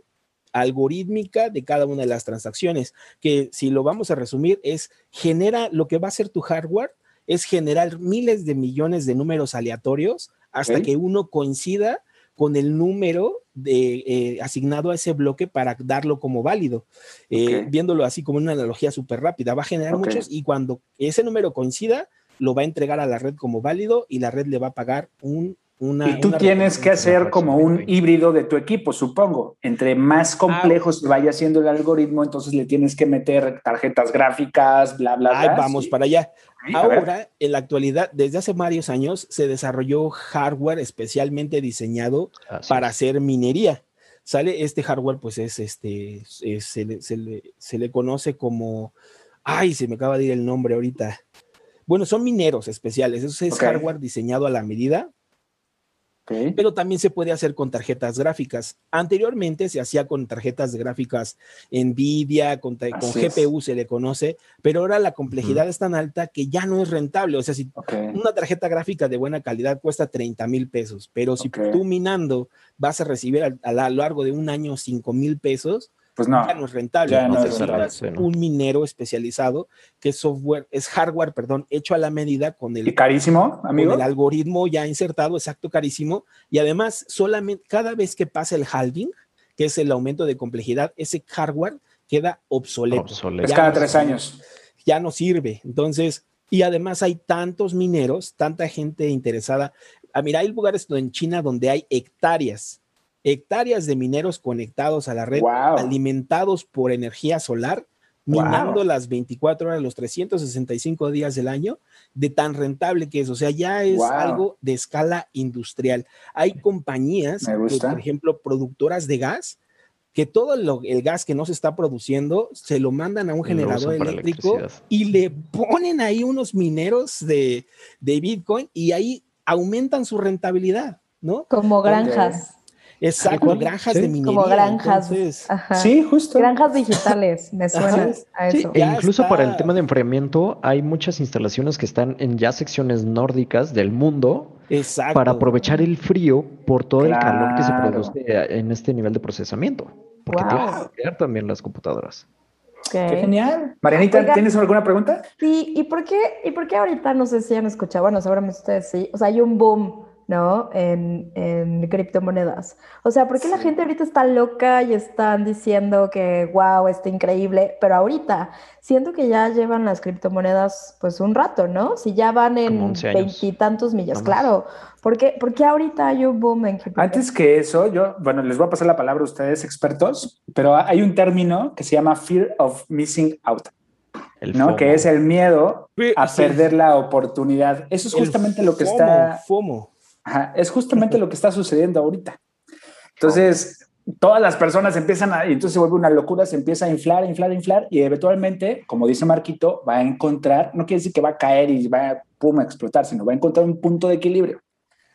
algorítmica de cada una de las transacciones, que si lo vamos a resumir es genera lo que va a ser tu hardware, es generar miles de millones de números aleatorios hasta que uno coincida con el número de, eh, asignado a ese bloque para darlo como válido. Eh, viéndolo así como una analogía súper rápida, va a generar muchos y cuando ese número coincida, lo va a entregar a la red como válido y la red le va a pagar un y tú tienes que hacer como un híbrido de tu equipo, supongo. Entre más ah, complejos vaya siendo el algoritmo, entonces le tienes que meter tarjetas gráficas, bla, bla, bla. vamos para allá. Ahora, en la actualidad, desde hace varios años, se desarrolló hardware especialmente diseñado para hacer minería. Sale este hardware, pues es este, se, le, se, le, conoce como, ay, se me acaba de ir el nombre ahorita. Bueno, son mineros especiales. Eso es hardware diseñado a la medida pero también se puede hacer con tarjetas gráficas. Anteriormente se hacía con tarjetas gráficas NVIDIA, con, GPU se le conoce, pero ahora la complejidad es tan alta que ya no es rentable. O sea, si una tarjeta gráfica de buena calidad cuesta 30 mil pesos, pero si tú minando vas a recibir a, lo largo de un año 5 mil pesos, pues no, ya no es rentable. Ya no es un minero especializado que es software, es hardware, perdón, hecho a la medida con el, ¿Y carísimo, amigo? Con el algoritmo ya insertado, exacto, carísimo. Y además, solamente cada vez que pasa el halving, que es el aumento de complejidad, ese hardware queda obsoleto. obsoleto. Es cada tres años. Ya no sirve. Entonces, y además hay tantos mineros, tanta gente interesada. Ah, mira, hay lugares en China donde hay hectáreas hectáreas de mineros conectados a la red, alimentados por energía solar, minando las 24 horas, los 365 días del año, de tan rentable que es. O sea, ya es algo de escala industrial. Hay compañías, por ejemplo, productoras de gas, que todo el gas que no se está produciendo se lo mandan a un generador eléctrico y le ponen ahí unos mineros de, Bitcoin y ahí aumentan su rentabilidad, ¿no? Como granjas. Exacto, granjas de minería. Como granjas. Sí, justo. Granjas digitales, me suena a eso. e incluso para el tema de enfriamiento, hay muchas instalaciones que están en ya secciones nórdicas del mundo. Para aprovechar el frío por todo el calor que se produce en este nivel de procesamiento. Porque tienen que crear también las computadoras. Qué genial. Marianita, ¿tienes alguna pregunta? Sí, ¿y por qué, y por qué ahorita no sé si han escuchado? Bueno, seguramente ustedes sí. O sea, hay un boom ¿no? En, en, criptomonedas. O sea, ¿por qué la gente ahorita está loca y están diciendo que, wow, está increíble? Pero ahorita siento que ya llevan las criptomonedas pues un rato, ¿no? Si ya van en veintitantos millas, claro. ¿Por qué, ¿Por qué, ahorita hay un boom en criptomonedas? Antes que eso, yo, bueno, les voy a pasar la palabra a ustedes expertos, pero hay un término que se llama fear of missing out. ¿no? Que es el miedo a perder la oportunidad. Eso es justamente lo que está. FOMO es justamente lo que está sucediendo ahorita. Entonces, todas las personas empiezan a, y entonces se vuelve una locura, se empieza a inflar, inflar, inflar, y eventualmente, como dice Marquito, va a encontrar, no quiere decir que va a caer y va a, pum, a explotar, sino va a encontrar un punto de equilibrio.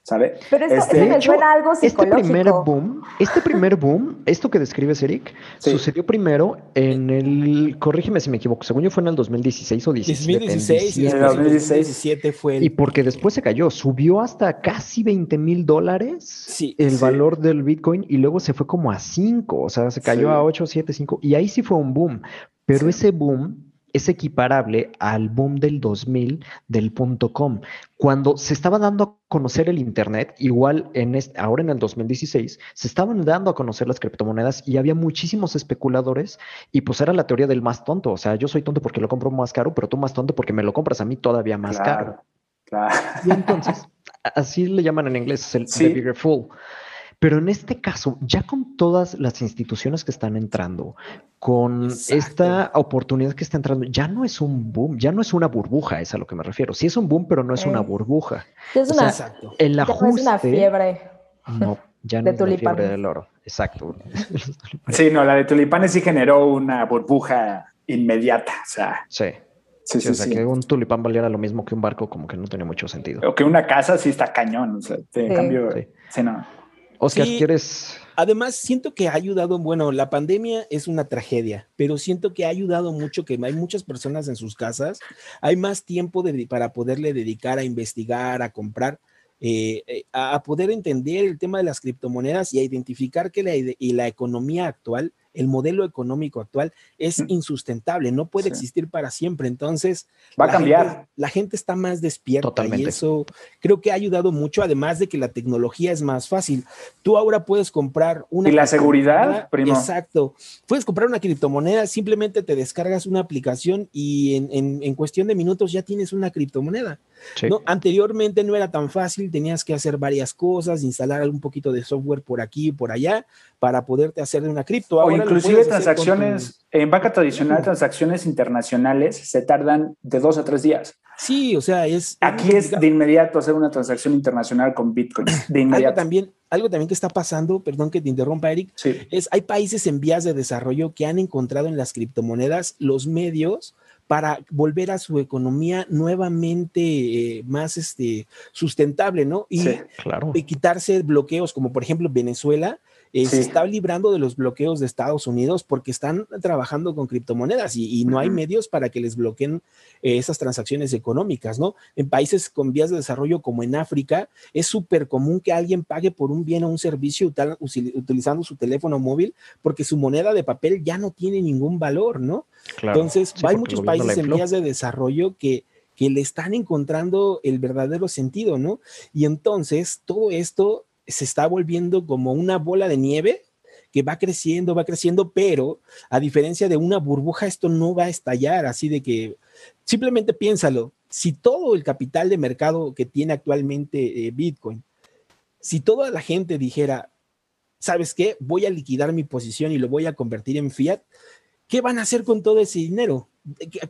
¿Sabe? Pero esto, este, me suena algo este psicológico. Este primer boom, este primer boom, esto que describes, Eric, sucedió primero en el, corrígeme si me equivoco, según yo fue en el 2016 o 17. 2016, y 2017 fue el... Y porque después se cayó, subió hasta casi 20 mil dólares el valor del Bitcoin y luego se fue como a 5, o sea, se cayó a 8, 7, 5, y ahí sí fue un boom. Pero ese boom es equiparable al boom del 2000 del punto com. Cuando se estaba dando a conocer el Internet, igual en este, ahora en el 2016, se estaban dando a conocer las criptomonedas y había muchísimos especuladores y pues era la teoría del más tonto. O sea, yo soy tonto porque lo compro más caro, pero tú más tonto porque me lo compras a mí todavía más caro. Claro. Y entonces, así le llaman en inglés, el bigger fool. Pero en este caso, ya con todas las instituciones que están entrando, con esta oportunidad que está entrando, ya no es un boom, ya no es una burbuja, es a lo que me refiero. Sí es un boom, pero no es una burbuja. Es una, el ajuste, es una fiebre. No, ya no es la fiebre del oro. Exacto. [laughs] sí, no, la de tulipanes sí generó una burbuja inmediata. O sea. Sí. Sí, sí, o sea, que un tulipán valiera lo mismo que un barco, como que no tenía mucho sentido. O que una casa sí está cañón. O sea, en cambio, sí, no. Oscar, ¿quieres...? Además, siento que ha ayudado, bueno, la pandemia es una tragedia, pero siento que ha ayudado mucho que hay muchas personas en sus casas, hay más tiempo para poderle dedicar a investigar, a comprar, eh, eh, a poder entender el tema de las criptomonedas y a identificar que la, y la economía actual el modelo económico actual es insustentable, no puede existir para siempre. Entonces, va a cambiar. la gente está más despierta y eso creo que ha ayudado mucho, además de que la tecnología es más fácil. Tú ahora puedes comprar una. Y la seguridad, primo. Exacto. Puedes comprar una criptomoneda, simplemente te descargas una aplicación y en, cuestión de minutos ya tienes una criptomoneda. ¿No? Anteriormente no era tan fácil, tenías que hacer varias cosas, instalar un poquito de software por aquí y por allá para poderte hacer de una cripto. o inclusive transacciones, en banca tradicional, transacciones internacionales se tardan de dos a tres días. Sí, o sea, es... Aquí es de inmediato hacer una transacción internacional con Bitcoin, de inmediato. Algo también, algo también que está pasando, perdón que te interrumpa, Eric, es hay países en vías de desarrollo que han encontrado en las criptomonedas los medios para volver a su economía nuevamente eh, más este, sustentable, ¿no? Y, claro. y quitarse bloqueos, como por ejemplo Venezuela, eh, se está librando de los bloqueos de Estados Unidos porque están trabajando con criptomonedas y, no hay medios para que les bloqueen eh, esas transacciones económicas, ¿no? En países con vías de desarrollo como en África, es súper común que alguien pague por un bien o un servicio utilizando su teléfono móvil porque su moneda de papel ya no tiene ningún valor, ¿no? Entonces, hay muchos países en vías de desarrollo que que le están encontrando el verdadero sentido, ¿no? Y entonces todo esto se está volviendo como una bola de nieve que va creciendo, va creciendo, pero a diferencia de una burbuja, esto no va a estallar, así de que simplemente piénsalo, si todo el capital de mercado que tiene actualmente eh, Bitcoin, si toda la gente dijera, ¿sabes qué? Voy a liquidar mi posición y lo voy a convertir en fiat, ¿qué van a hacer con todo ese dinero?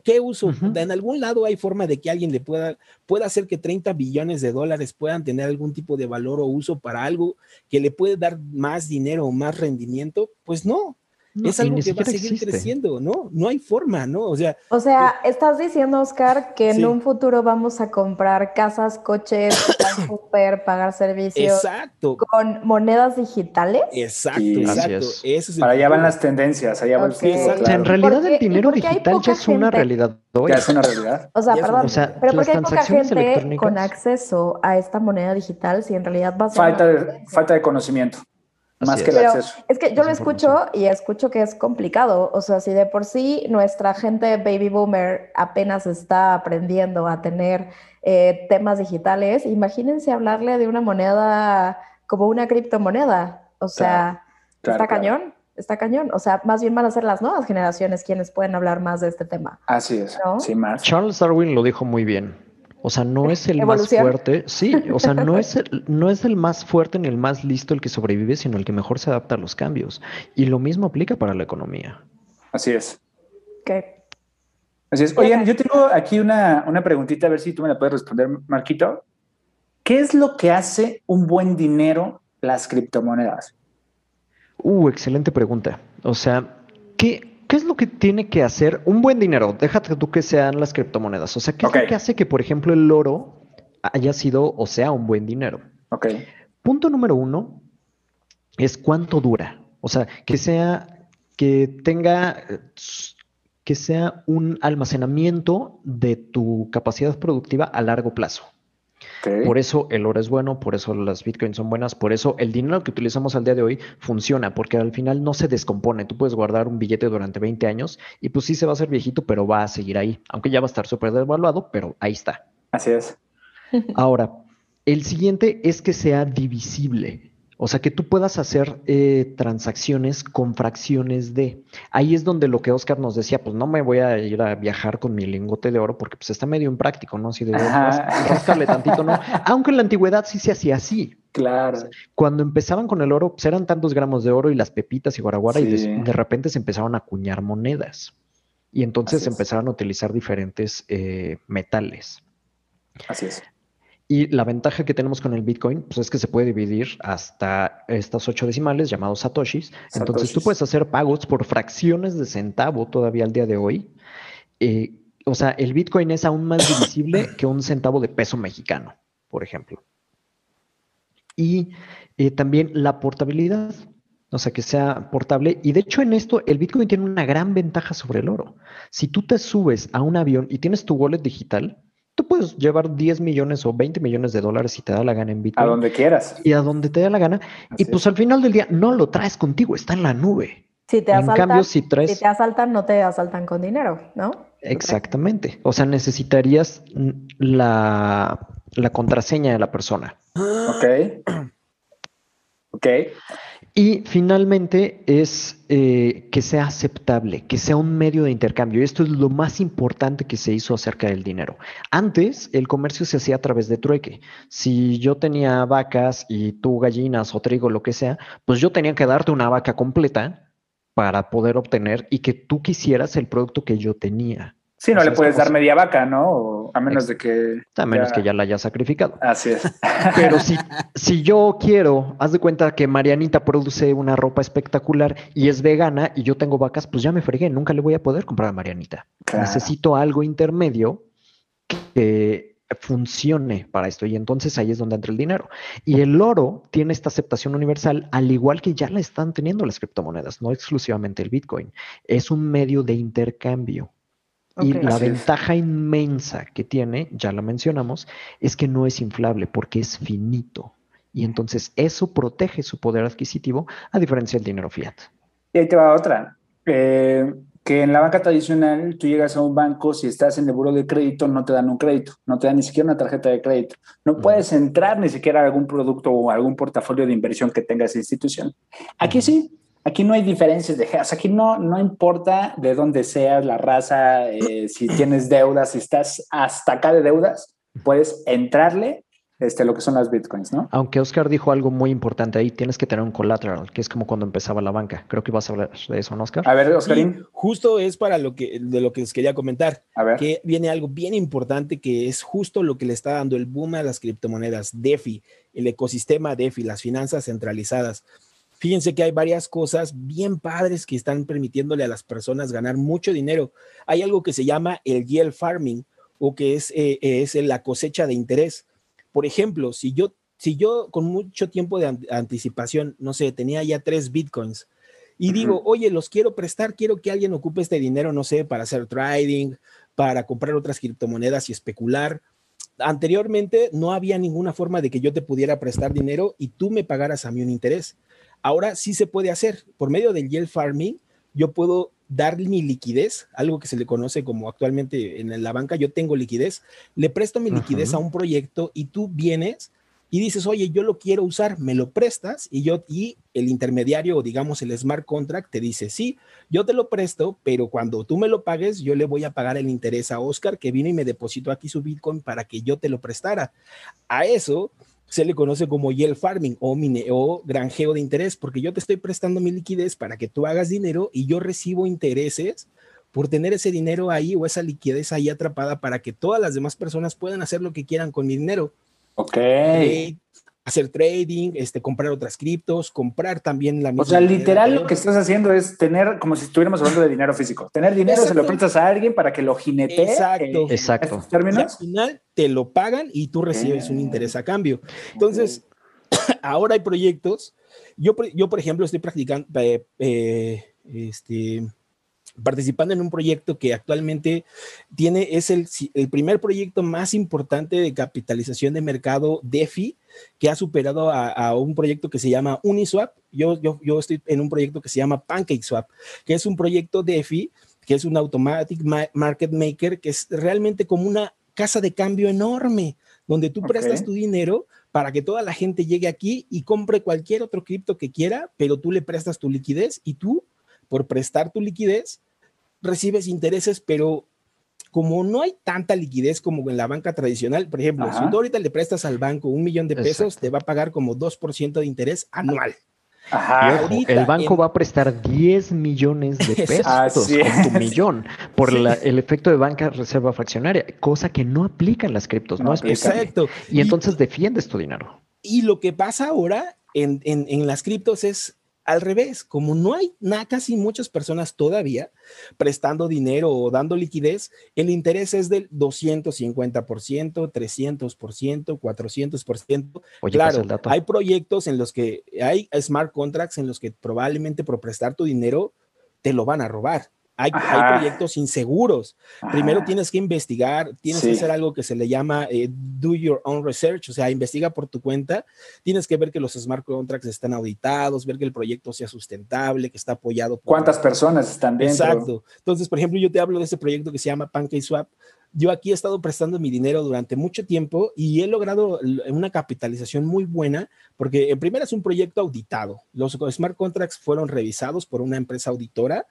¿Qué uso? En algún lado hay forma de que alguien le pueda, pueda hacer que 30 billones de dólares puedan tener algún tipo de valor o uso para algo que le puede dar más dinero o más rendimiento. Pues no, es algo que va a seguir creciendo, ¿no? No hay forma, ¿no? O sea. O sea, estás diciendo, Oscar, que en un futuro vamos a comprar casas, coches, [coughs] super, pagar servicios. Exacto. Con monedas digitales. Exacto, exacto. Eso Para allá van las tendencias, allá va En realidad, el dinero digital ya es una realidad. Ya es una realidad. O sea, perdón, pero porque hay poca gente con acceso a esta moneda digital si en realidad va a ser. Falta de, falta de conocimiento. Más que el acceso. Es que yo lo escucho y escucho que es complicado. O sea, si de por sí nuestra gente baby boomer apenas está aprendiendo a tener eh, temas digitales, imagínense hablarle de una moneda como una criptomoneda. O sea, está cañón. Está cañón. O sea, más bien van a ser las nuevas generaciones quienes pueden hablar más de este tema. Así es. Sí, más. Charles Darwin lo dijo muy bien o sea, no es el más fuerte, sí, o sea, no es, [laughs] el, no es el más fuerte ni el más listo el que sobrevive, sino el que mejor se adapta a los cambios. Y lo mismo aplica para la economía. Así es. ¿Qué? Así es. Oigan, yo tengo aquí una, una preguntita, a ver si tú me la puedes responder, Marquito. ¿Qué es lo que hace un buen dinero las criptomonedas? Uh, excelente pregunta. O sea, ¿qué, ¿qué es lo que tiene que hacer un buen dinero? Déjate tú que sean las criptomonedas. O sea, ¿qué es lo que hace que, por ejemplo, el oro haya sido o sea un buen dinero? Ok. Punto número uno es cuánto dura. O sea, que sea, que tenga, que sea un almacenamiento de tu capacidad productiva a largo plazo. Por eso el oro es bueno, por eso las bitcoins son buenas, por eso el dinero que utilizamos al día de hoy funciona, porque al final no se descompone. Tú puedes guardar un billete durante 20 años y pues sí se va a hacer viejito, pero va a seguir ahí, aunque ya va a estar súper devaluado, pero ahí está. Así es. Ahora, el siguiente es que sea divisible. O sea, que tú puedas hacer eh, transacciones con fracciones de. Ahí es donde lo que Oscar nos decía, pues no me voy a ir a viajar con mi lingote de oro porque pues está medio impráctico, ¿no? Así de rascarle tantito, ¿no? [laughs] Aunque en la antigüedad sí se hacía así. Claro. Cuando empezaban con el oro, pues eran tantos gramos de oro y las pepitas y guaraguara y de, repente se empezaron a acuñar monedas. Y entonces empezaron a utilizar diferentes eh, metales. Así es. Y la ventaja que tenemos con el Bitcoin pues es que se puede dividir hasta estas ocho decimales llamados satoshis. Entonces tú puedes hacer pagos por fracciones de centavo todavía al día de hoy. Eh, o sea, el Bitcoin es aún más divisible [coughs] que un centavo de peso mexicano, por ejemplo. Y eh, también la portabilidad, o sea, que sea portable. Y de hecho en esto el Bitcoin tiene una gran ventaja sobre el oro. Si tú te subes a un avión y tienes tu wallet digital, Tú puedes llevar 10 millones o 20 millones de dólares si te da la gana en Bitcoin. A donde quieras. Y a donde te da la gana. y pues al final del día no lo traes contigo, está en la nube. Si te asaltan, en cambio, si, traes... si te asaltan, no te asaltan con dinero, ¿no? Exactamente. O sea, necesitarías la, la contraseña de la persona. Ok. Ok. Y finalmente es eh, que sea aceptable, que sea un medio de intercambio. Y esto es lo más importante que se hizo acerca del dinero. Antes el comercio se hacía a través de trueque. Si yo tenía vacas y tú gallinas o trigo, lo que sea, pues yo tenía que darte una vaca completa para poder obtener y que tú quisieras el producto que yo tenía. Sí, no le puedes dar media vaca, ¿no? a menos de que. A menos que ya la haya sacrificado. Así es. [laughs] Pero si, si yo quiero, haz de cuenta que Marianita produce una ropa espectacular y es vegana y yo tengo vacas, pues ya me fregué, nunca le voy a poder comprar a Marianita. Necesito algo intermedio que funcione para esto y entonces ahí es donde entra el dinero. Y el oro tiene esta aceptación universal, al igual que ya la están teniendo las criptomonedas, no exclusivamente el Bitcoin. Es un medio de intercambio. Y la ventaja inmensa que tiene, ya la mencionamos, es que no es inflable porque es finito. Y entonces eso protege su poder adquisitivo a diferencia del dinero fiat. Y ahí te va otra. Eh, que en la banca tradicional tú llegas a un banco, si estás en el buro de crédito, no te dan un crédito, no te dan ni siquiera una tarjeta de crédito. No puedes entrar ni siquiera a algún producto o algún portafolio de inversión que tenga esa institución. Aquí sí, Aquí no hay diferencias de o aquí no, no importa de dónde seas, la raza, eh, si tienes deudas, si estás hasta acá de deudas, puedes entrarle este, lo que son las bitcoins, ¿no? Aunque Oscar dijo algo muy importante ahí, tienes que tener un collateral, que es como cuando empezaba la banca. Creo que vas a hablar de eso, ¿no, Oscar? A ver, Oscarín. justo es para lo que, de lo que les quería comentar. A ver. Que viene algo bien importante que es justo lo que le está dando el boom a las criptomonedas, DeFi, el ecosistema DeFi, las finanzas centralizadas. Fíjense que hay varias cosas bien padres que están permitiéndole a las personas ganar mucho dinero. Hay algo que se llama el yield farming o que es, eh, es la cosecha de interés. Por ejemplo, si yo, si yo con mucho tiempo de anticipación, no sé, tenía ya tres bitcoins y digo, oye, los quiero prestar, quiero que alguien ocupe este dinero, no sé, para hacer trading, para comprar otras criptomonedas y especular. Anteriormente no había ninguna forma de que yo te pudiera prestar dinero y tú me pagaras a mí un interés. Ahora sí se puede hacer. Por medio del yield farming, yo puedo dar mi liquidez, algo que se le conoce como actualmente en la banca, yo tengo liquidez, le presto mi liquidez a un proyecto y tú vienes y dices, oye, yo lo quiero usar, me lo prestas y yo y el intermediario o digamos el smart contract te dice, sí, yo te lo presto, pero cuando tú me lo pagues, yo le voy a pagar el interés a Oscar que vino y me depositó aquí su Bitcoin para que yo te lo prestara. A eso se le conoce como yield farming o, mine, o granjeo de interés, porque yo te estoy prestando mi liquidez para que tú hagas dinero y yo recibo intereses por tener ese dinero ahí o esa liquidez ahí atrapada para que todas las demás personas puedan hacer lo que quieran con mi dinero. Ok. Eh, hacer trading, este, comprar otras criptos, comprar también la misma. O sea, literal lo que estás haciendo es tener, como si estuviéramos hablando de dinero físico, tener dinero, se lo prestas a alguien para que lo jinetee. Exacto. Exacto. al final te lo pagan y tú recibes un interés a cambio. Entonces, [clears throat] ahora hay proyectos. Yo, yo, por ejemplo, estoy practicando, eh, eh, este, participando en un proyecto que actualmente tiene, es el, el, primer proyecto más importante de capitalización de mercado DeFi que ha superado a, un proyecto que se llama Uniswap. Yo, yo, yo estoy en un proyecto que se llama PancakeSwap, que es un proyecto DeFi, que es un automatic market maker, que es realmente como una casa de cambio enorme, donde tú prestas tu dinero para que toda la gente llegue aquí y compre cualquier otro cripto que quiera, pero tú le prestas tu liquidez y tú por prestar tu liquidez, recibes intereses, pero como no hay tanta liquidez como en la banca tradicional, por ejemplo, si tú ahorita le prestas al banco un millón de pesos, te va a pagar como 2% de interés anual. Ajá. el banco va a prestar 10 millones de [laughs] pesos con tu millón por el efecto de banca reserva fraccionaria, cosa que no aplica en las criptos, no, es Exacto. Y, entonces defiendes tu dinero. Y lo que pasa ahora en, en las criptos es al revés, como no hay nada, casi muchas personas todavía prestando dinero o dando liquidez, el interés es del 250%, 300%, 400%. claro, hay proyectos en los que hay smart contracts en los que probablemente por prestar tu dinero te lo van a robar. Hay, proyectos inseguros. Primero tienes que investigar, tienes que hacer algo que se le llama eh, do your own research, o sea, investiga por tu cuenta. Tienes que ver que los smart contracts están auditados, ver que el proyecto sea sustentable, que está apoyado por... ¿Cuántas personas están dentro? Exacto. Entonces, por ejemplo, yo te hablo de ese proyecto que se llama PancakeSwap. Yo aquí he estado prestando mi dinero durante mucho tiempo y he logrado una capitalización muy buena porque en primera es un proyecto auditado. Los smart contracts fueron revisados por una empresa auditora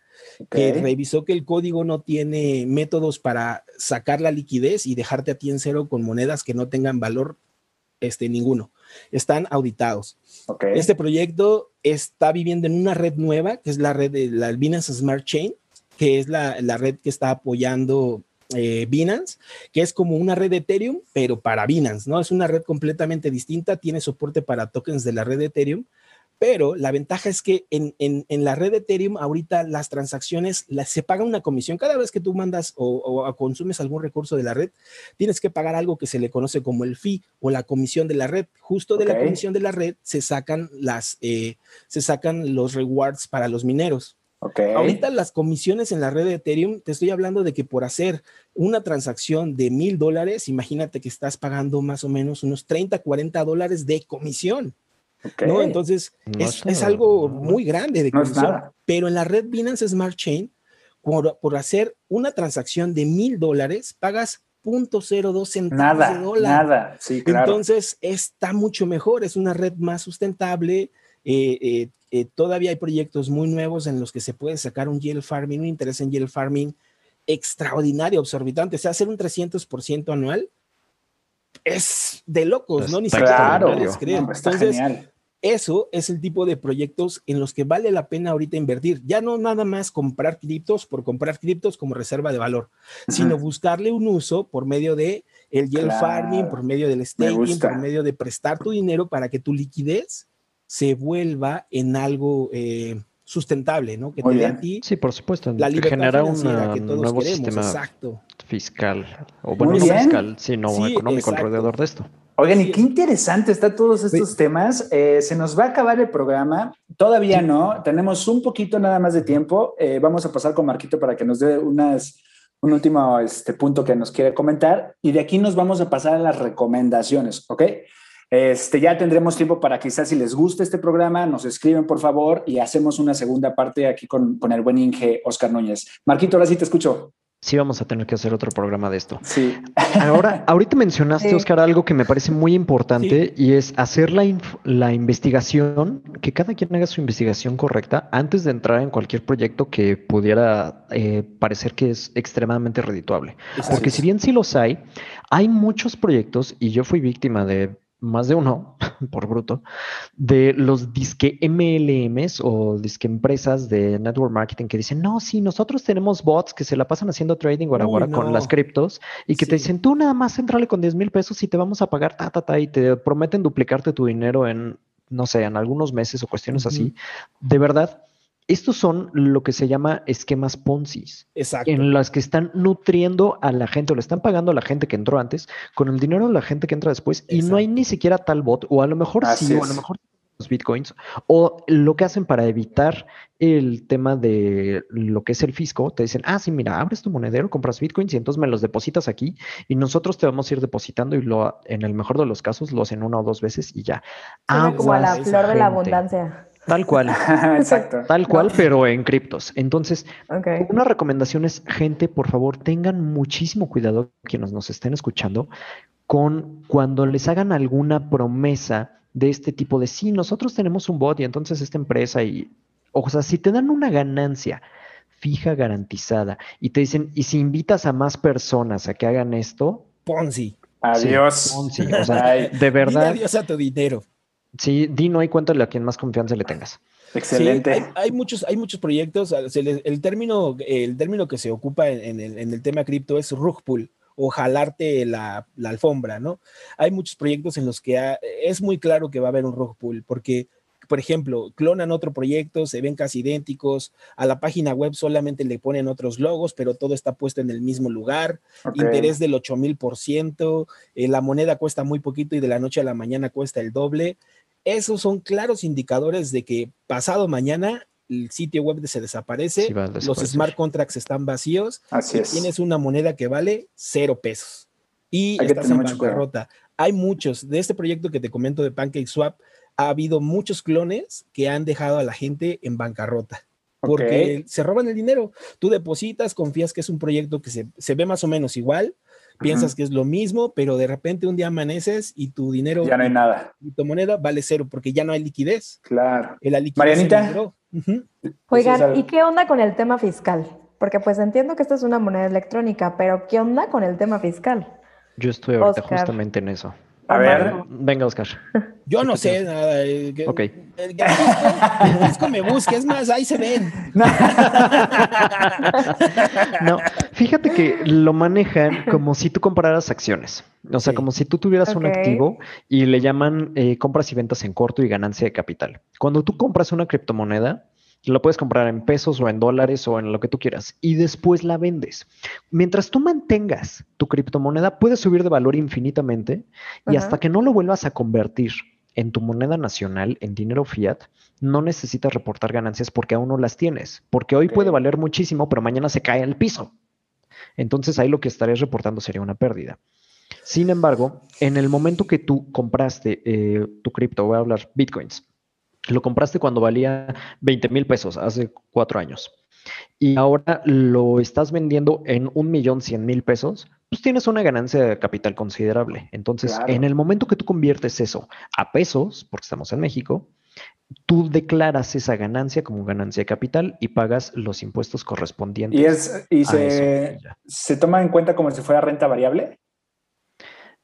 que revisó que el código no tiene métodos para sacar la liquidez y dejarte a ti en cero con monedas que no tengan valor este, ninguno. Están auditados. Este proyecto está viviendo en una red nueva, que es la red de la Binance Smart Chain, que es la, la red que está apoyando eh, Binance, que es como una red de Ethereum, pero para Binance, ¿no? Es una red completamente distinta, tiene soporte para tokens de la red de Ethereum, pero la ventaja es que en, la red de Ethereum ahorita las transacciones se paga una comisión. Cada vez que tú mandas o, consumes algún recurso de la red, tienes que pagar algo que se le conoce como el fee o la comisión de la red. Justo de la comisión de la red se sacan, las, eh, se sacan los rewards para los mineros. Ahorita las comisiones en la red de Ethereum, te estoy hablando de que por hacer una transacción de mil dólares, imagínate que estás pagando más o menos unos 30, 40 dólares de comisión. ¿no? Entonces, es, algo muy grande de comisión. Pero en la red Binance Smart Chain, por, por hacer una transacción de mil dólares, pagas 0.02 centavos de dólar. Nada, sí, claro. Entonces, está mucho mejor, es una red más sustentable, eh, eh, eh, todavía hay proyectos muy nuevos en los que se puede sacar un yield farming, un interés en yield farming extraordinario, absorbitante. O sea, hacer un 300% anual es de locos, ¿no? Ni claro, Entonces, eso es el tipo de proyectos en los que vale la pena ahorita invertir. Ya no nada más comprar criptos por comprar criptos como reserva de valor, sino buscarle un uso por medio de el yield farming, por medio del staking, por medio de prestar tu dinero para que tu liquidez se vuelva en algo eh, sustentable, ¿no? Que te dé a ti sí, por supuesto. la libertad genera un nuevo sistema fiscal, o bueno, no fiscal, sino económico alrededor de esto. Oigan, y qué interesante está todos estos temas. Eh, se nos va a acabar el programa. Todavía no. Tenemos un poquito nada más de tiempo. Eh, vamos a pasar con Marquito para que nos dé unas, un último este, punto que nos quiere comentar. Y de aquí nos vamos a pasar a las recomendaciones, ¿ok? Este, ya tendremos tiempo para quizás si les gusta este programa, nos escriben por favor y hacemos una segunda parte aquí con, con el buen Inge Oscar Núñez. Marquito, ahora sí te escucho. Sí, vamos a tener que hacer otro programa de esto. Sí. Ahora, ahorita mencionaste, Oscar, algo que me parece muy importante y es hacer la, la, investigación, que cada quien haga su investigación correcta antes de entrar en cualquier proyecto que pudiera eh, parecer que es extremadamente redituable. Porque si bien sí los hay, hay muchos proyectos, y yo fui víctima de más de uno, [laughs] por bruto, de los disque MLMs o disque empresas de network marketing que dicen, no, sí, nosotros tenemos bots que se la pasan haciendo trading ahora, ahora con las criptos y que te dicen, tú nada más entrale con 10 mil pesos y te vamos a pagar ta, ta, ta, y te prometen duplicarte tu dinero en, no sé, en algunos meses o cuestiones así. De verdad, estos son lo que se llama esquemas Ponzi. Exacto. En las que están nutriendo a la gente o le están pagando a la gente que entró antes con el dinero de la gente que entra después y no hay ni siquiera tal bot o a lo mejor sí, o a lo mejor los bitcoins o lo que hacen para evitar el tema de lo que es el fisco, te dicen, ah, sí, mira, abres tu monedero, compras bitcoins y entonces me los depositas aquí y nosotros te vamos a ir depositando y lo, en el mejor de los casos lo hacen una o dos veces y ya. como a la flor de la abundancia. Tal cual. [laughs] Exacto. Tal cual, pero en criptos. Entonces, una recomendación es, gente, por favor, tengan muchísimo cuidado quienes nos estén escuchando con cuando les hagan alguna promesa de este tipo de, sí, nosotros tenemos un bot y entonces esta empresa y, o sea, si te dan una ganancia fija garantizada y te dicen, y si invitas a más personas a que hagan esto, Ponzi. Adiós. Ponzi. O sea, de verdad. adiós a tu dinero. Sí, Dino, y cuéntale a quien más confianza le tengas. [laughs] Excelente. hay, muchos, hay muchos proyectos. El término, el término que se ocupa en, el, tema cripto es rug pull o jalarte la, alfombra, ¿no? Hay muchos proyectos en los que es muy claro que va a haber un rug pull, porque, por ejemplo, clonan otro proyecto, se ven casi idénticos, a la página web solamente le ponen otros logos, pero todo está puesto en el mismo lugar, interés del 8000%, eh, la moneda cuesta muy poquito y de la noche a la mañana cuesta el doble esos son claros indicadores de que pasado mañana el sitio web se desaparece, los smart contracts están vacíos, Así y tienes una moneda que vale cero pesos y estás en bancarrota. Hay muchos, de este proyecto que te comento de PancakeSwap, ha habido muchos clones que han dejado a la gente en bancarrota. Porque se roban el dinero. Tú depositas, confías que es un proyecto que se, se ve más o menos igual, piensas que es lo mismo, pero de repente un día amaneces y tu dinero. Ya no hay nada. Y tu moneda vale cero porque ya no hay liquidez. Claro. La liquidez Marianita. Oigan, ¿y qué onda con el tema fiscal? Porque pues entiendo que esta es una moneda electrónica, pero ¿qué onda con el tema fiscal? Yo estoy ahorita justamente en eso. A ver. Venga, Oscar. Yo no sé nada. Ok. El que me busque, es más, ahí se ven. [laughs] No, fíjate que lo manejan como si tú compraras acciones. O sea, como si tú tuvieras un activo y le llaman eh, compras y ventas en corto y ganancia de capital. Cuando tú compras una criptomoneda, lo puedes comprar en pesos o en dólares o en lo que tú quieras y después la vendes. Mientras tú mantengas tu criptomoneda, puede subir de valor infinitamente y hasta que no lo vuelvas a convertir en tu moneda nacional, en dinero fiat, no necesitas reportar ganancias porque aún no las tienes, porque hoy puede valer muchísimo, pero mañana se cae al piso. Entonces ahí lo que estarías reportando sería una pérdida. Sin embargo, en el momento que tú compraste eh, tu cripto, voy a hablar bitcoins, lo compraste cuando valía 20 mil pesos, hace cuatro años. Y ahora lo estás vendiendo en un millón cien mil pesos, pues tienes una ganancia de capital considerable. Entonces, en el momento que tú conviertes eso a pesos, porque estamos en México, tú declaras esa ganancia como ganancia de capital y pagas los impuestos correspondientes. ¿Y, es, y se, se toma en cuenta como si fuera renta variable?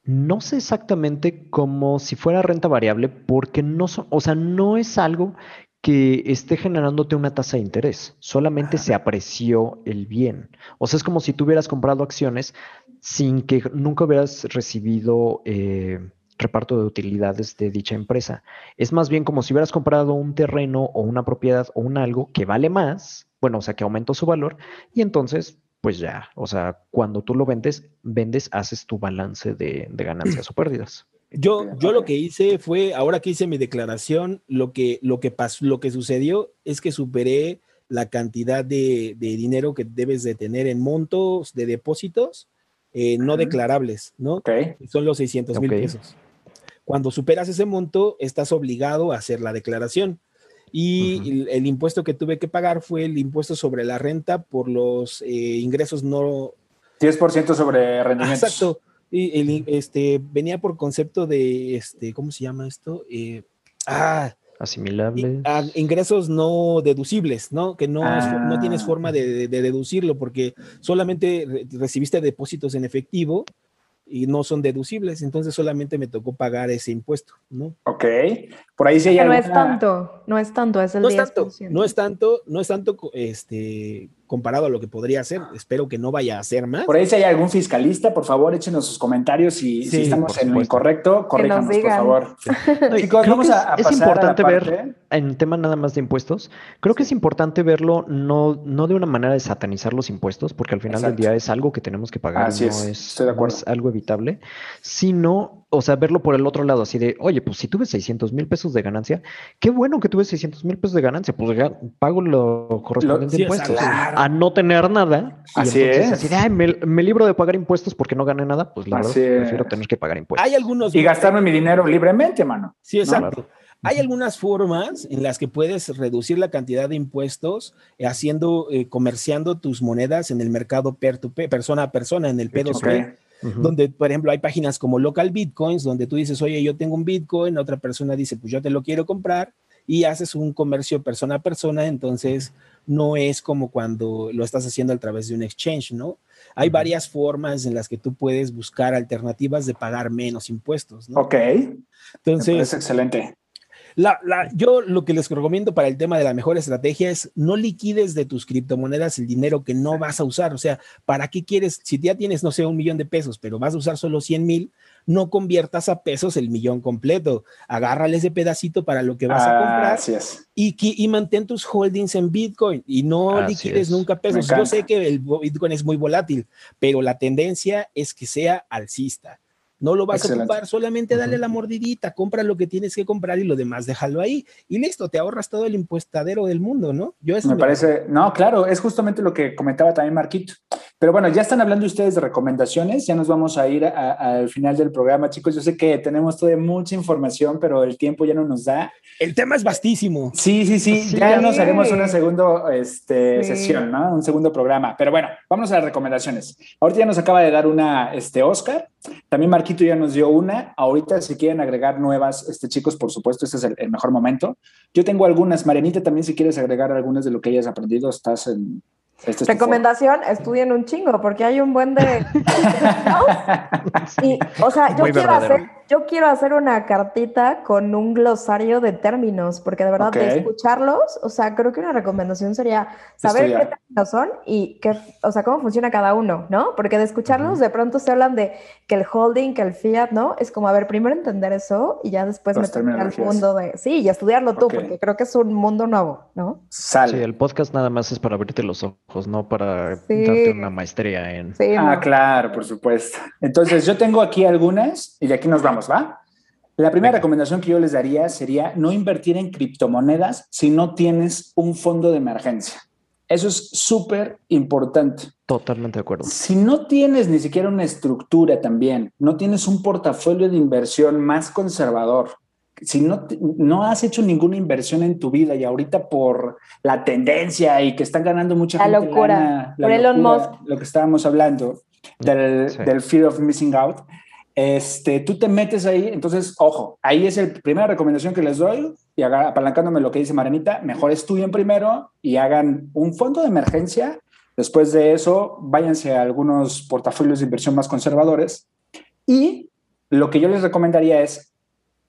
No sé exactamente como si fuera renta variable porque no o sea, no es algo que esté generándote una tasa de interés, solamente se apreció el bien. O sea, es como si tú hubieras comprado acciones sin que nunca hubieras recibido eh, reparto de utilidades de dicha empresa. Es más bien como si hubieras comprado un terreno o una propiedad o un algo que vale más, bueno, o sea, que aumentó su valor y entonces pues ya, o sea, cuando tú lo vendes, vendes, haces tu balance de, ganancias o pérdidas. Yo, yo lo que hice fue, ahora que hice mi declaración, lo que, lo que pasó, lo que sucedió es que superé la cantidad de, dinero que debes de tener en montos de depósitos eh, no declarables, ¿no? Son los 600 mil pesos. Cuando superas ese monto, estás obligado a hacer la declaración. Y el, impuesto que tuve que pagar fue el impuesto sobre la renta por los eh, ingresos no... 10% sobre rendimientos. Exacto. Y el, este, venía por concepto de, este, ¿cómo se llama esto? Eh, ah, asimilables. Ah, ingresos no deducibles, ¿no? Que no, no tienes forma de, deducirlo porque solamente recibiste depósitos en efectivo y no son deducibles, entonces solamente me tocó pagar ese impuesto, ¿no? Ok, por ahí sí hay No es tanto, no es tanto, es el no 10%. Es tanto, no es tanto, no es tanto este, comparado a lo que podría ser. Espero que no vaya a ser más. Por ahí si hay algún fiscalista, por favor, échenos sus comentarios y si estamos en lo incorrecto, corríjanos, por favor. [laughs] Chicos, vamos a, es importante ver, en tema nada más de impuestos, creo que es importante verlo no, no de una manera de satanizar los impuestos, porque al final del día es algo que tenemos que pagar, no, es, no es algo evitable, sino o sea, verlo por el otro lado, así de, oye, pues si tuve 600 mil pesos de ganancia, qué bueno que tuve 600 mil pesos de ganancia, pues ya pago lo correspondiente a impuestos. A no tener nada. Así es. Así de, ay, me, libro de pagar impuestos porque no gané nada, pues la verdad, prefiero tener que pagar impuestos. Hay algunos. Y gastarme mi dinero libremente, mano. Sí, exacto. Hay algunas formas en las que puedes reducir la cantidad de impuestos eh, haciendo, eh, comerciando tus monedas en el mercado per to persona a persona, en el P2P donde, por ejemplo, hay páginas como Local Bitcoins, donde tú dices, oye, yo tengo un Bitcoin, otra persona dice, pues yo te lo quiero comprar, y haces un comercio persona a persona, entonces no es como cuando lo estás haciendo a través de un exchange, ¿no? Hay varias formas en las que tú puedes buscar alternativas de pagar menos impuestos, ¿no? Ok. Entonces. Es excelente. La, la, yo lo que les recomiendo para el tema de la mejor estrategia es no liquides de tus criptomonedas el dinero que no vas a usar. O sea, ¿para qué quieres? Si ya tienes, no sé, un millón de pesos, pero vas a usar solo 100 mil, no conviertas a pesos el millón completo. Agárrale ese pedacito para lo que vas a comprar así es. y, y, mantén tus holdings en Bitcoin y no liquides nunca pesos. Yo sé que el Bitcoin es muy volátil, pero la tendencia es que sea alcista. No lo vas a ocupar, solamente dale la mordidita, compra lo que tienes que comprar y lo demás déjalo ahí. Y listo, te ahorras todo el impuestadero del mundo, ¿no? Yo me, parece, no, claro, es justamente lo que comentaba también Marquito. Pero bueno, ya están hablando ustedes de recomendaciones, ya nos vamos a ir al final del programa, chicos. Yo sé que tenemos todavía mucha información, pero el tiempo ya no nos da. El tema es vastísimo. Sí, sí, sí, ya nos haremos una segunda este, sesión, ¿no? Un segundo programa. Pero bueno, vamos a las recomendaciones. Ahorita ya nos acaba de dar una este, Oscar, también Marquito ya nos dio una. Ahorita si quieren agregar nuevas, este, chicos, por supuesto, este es el, el mejor momento. Yo tengo algunas. Marianita, también si quieres agregar algunas de lo que hayas aprendido, estás en este Recomendación, estudien un chingo, porque hay un buen de... [laughs] [laughs] y, o sea, yo quiero, hacer, yo quiero hacer una cartita con un glosario de términos, porque de verdad, de escucharlos, o sea, creo que una recomendación sería saber qué términos son y qué, o sea, cómo funciona cada uno, ¿no? Porque de escucharlos, de pronto se hablan de que el holding, que el fiat, ¿no? Es como, a ver, primero entender eso y ya después meterme al mundo de... Sí, y estudiarlo tú, porque creo que es un mundo nuevo, ¿no? Sale. Sí, el podcast nada más es para abrirte los ojos no para darte una maestría en... ah, claro, por supuesto. Entonces, yo tengo aquí algunas y de aquí nos vamos, ¿va? La primera recomendación que yo les daría sería no invertir en criptomonedas si no tienes un fondo de emergencia. Eso es súper importante. Totalmente de acuerdo. Si no tienes ni siquiera una estructura también, no tienes un portafolio de inversión más conservador, si no, no has hecho ninguna inversión en tu vida y ahorita por la tendencia y que están ganando mucha la locura, por Elon Musk. lo que estábamos hablando del, del, fear of missing out, este, tú te metes ahí, entonces, ojo, ahí es la primera recomendación que les doy y apalancándome lo que dice Maranita, mejor estudien primero y hagan un fondo de emergencia. Después de eso, váyanse a algunos portafolios de inversión más conservadores y lo que yo les recomendaría es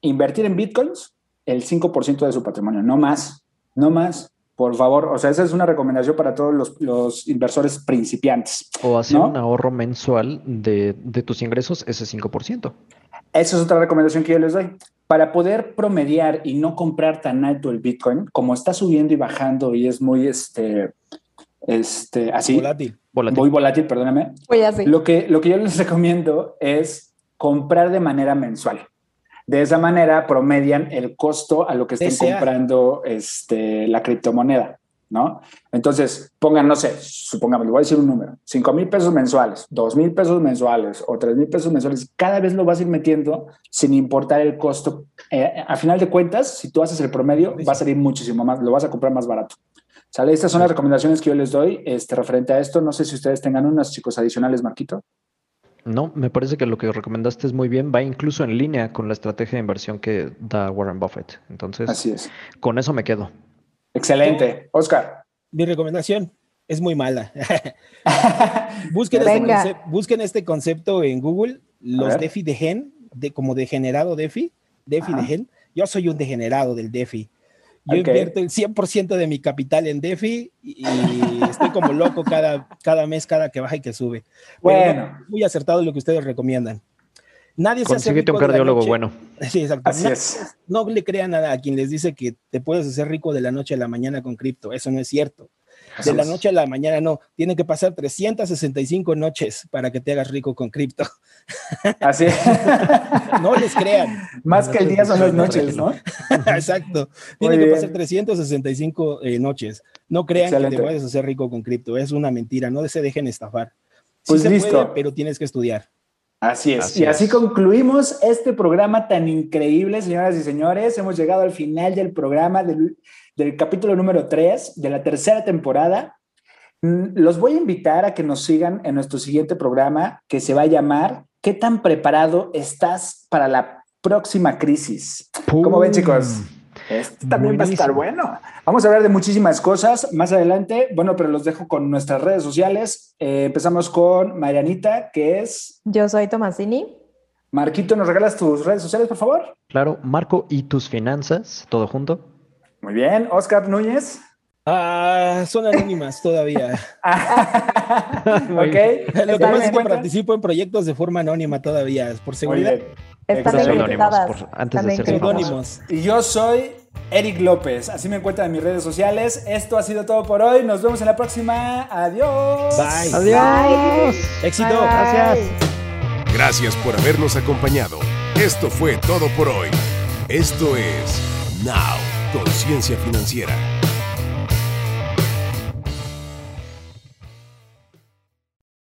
invertir en bitcoins el 5% de su patrimonio, no más, no más, por favor. O sea, esa es una recomendación para todos los, inversores principiantes. O hacer un ahorro mensual de, tus ingresos, ese 5%. Esa es otra recomendación que yo les doy. Para poder promediar y no comprar tan alto el Bitcoin, como está subiendo y bajando y es muy, este, este, así. Volátil. Muy volátil, perdóname. Lo que, lo que yo les [laughs] recomiendo es comprar de manera mensual. De esa manera promedian el costo a lo que estén comprando este, la criptomoneda, ¿no? Entonces, pongan, no sé, supongamos, le voy a decir un número, 5 mil pesos mensuales, 2 mil pesos mensuales o 3 mil pesos mensuales, cada vez lo vas a ir metiendo sin importar el costo. Eh, a final de cuentas, si tú haces el promedio, va a salir muchísimo más, lo vas a comprar más barato. ¿Sale? Estas son las recomendaciones que yo les doy este, referente a esto. No sé si ustedes tengan unas, chicos, adicionales, Marquito. No, me parece que lo que recomendaste es muy bien, va incluso en línea con la estrategia de inversión que da Warren Buffett. Entonces, Así es. con eso me quedo. Excelente. Oscar. Mi recomendación es muy mala. [laughs] busquen, este busquen, este concepto en Google los DeFi de Gen, de, como degenerado DeFi, DeFi de Gen. Yo soy un degenerado del DeFi. Yo invierto el 100% de mi capital en DeFi y, estoy como loco cada, cada mes, cada que baja y que sube. bueno. muy acertado lo que ustedes recomiendan. Nadie se hace rico un cardiólogo bueno. [laughs] Sí, exacto. Así es. No le crean nada a quien les dice que te puedes hacer rico de la noche a la mañana con cripto. Eso no es cierto. De la noche a la mañana no. Tiene que pasar 365 noches para que te hagas rico con cripto. [laughs] Así es. no les crean. Más que el día son las noches, ¿no? [laughs] Exacto. Tiene que pasar 365 eh, noches. No crean que te puedes hacer rico con cripto. Es una mentira. No se dejen estafar. pues listo. pero tienes que estudiar. Así es. y así concluimos este programa tan increíble, señoras y señores. Hemos llegado al final del programa del, del capítulo número 3 de la tercera temporada. Mm, los voy a invitar a que nos sigan en nuestro siguiente programa que se va a llamar ¿Qué tan preparado estás para la próxima crisis? ¿Cómo ven, chicos? Este también va a estar bueno. Vamos a hablar de muchísimas cosas más adelante. Bueno, pero los dejo con nuestras redes sociales. Eh, empezamos con Marianita, que es. Yo soy Tomasini. Marquito, ¿nos regalas tus redes sociales, por favor? Claro, Marco y tus finanzas, todo junto. Muy bien. Oscar Núñez. Ah, son anónimas todavía. [laughs] ok. Lo que pasa es que participo en proyectos de forma anónima todavía, por seguridad. Están anónimos antes de ser anónimos. Y yo soy Eric López. Así me encuentran en mis redes sociales. Esto ha sido todo por hoy. Nos vemos en la próxima. Adiós. Bye. Adiós. Éxito. Gracias. Gracias por habernos acompañado. Esto fue todo por hoy. Esto es Now Conciencia Financiera.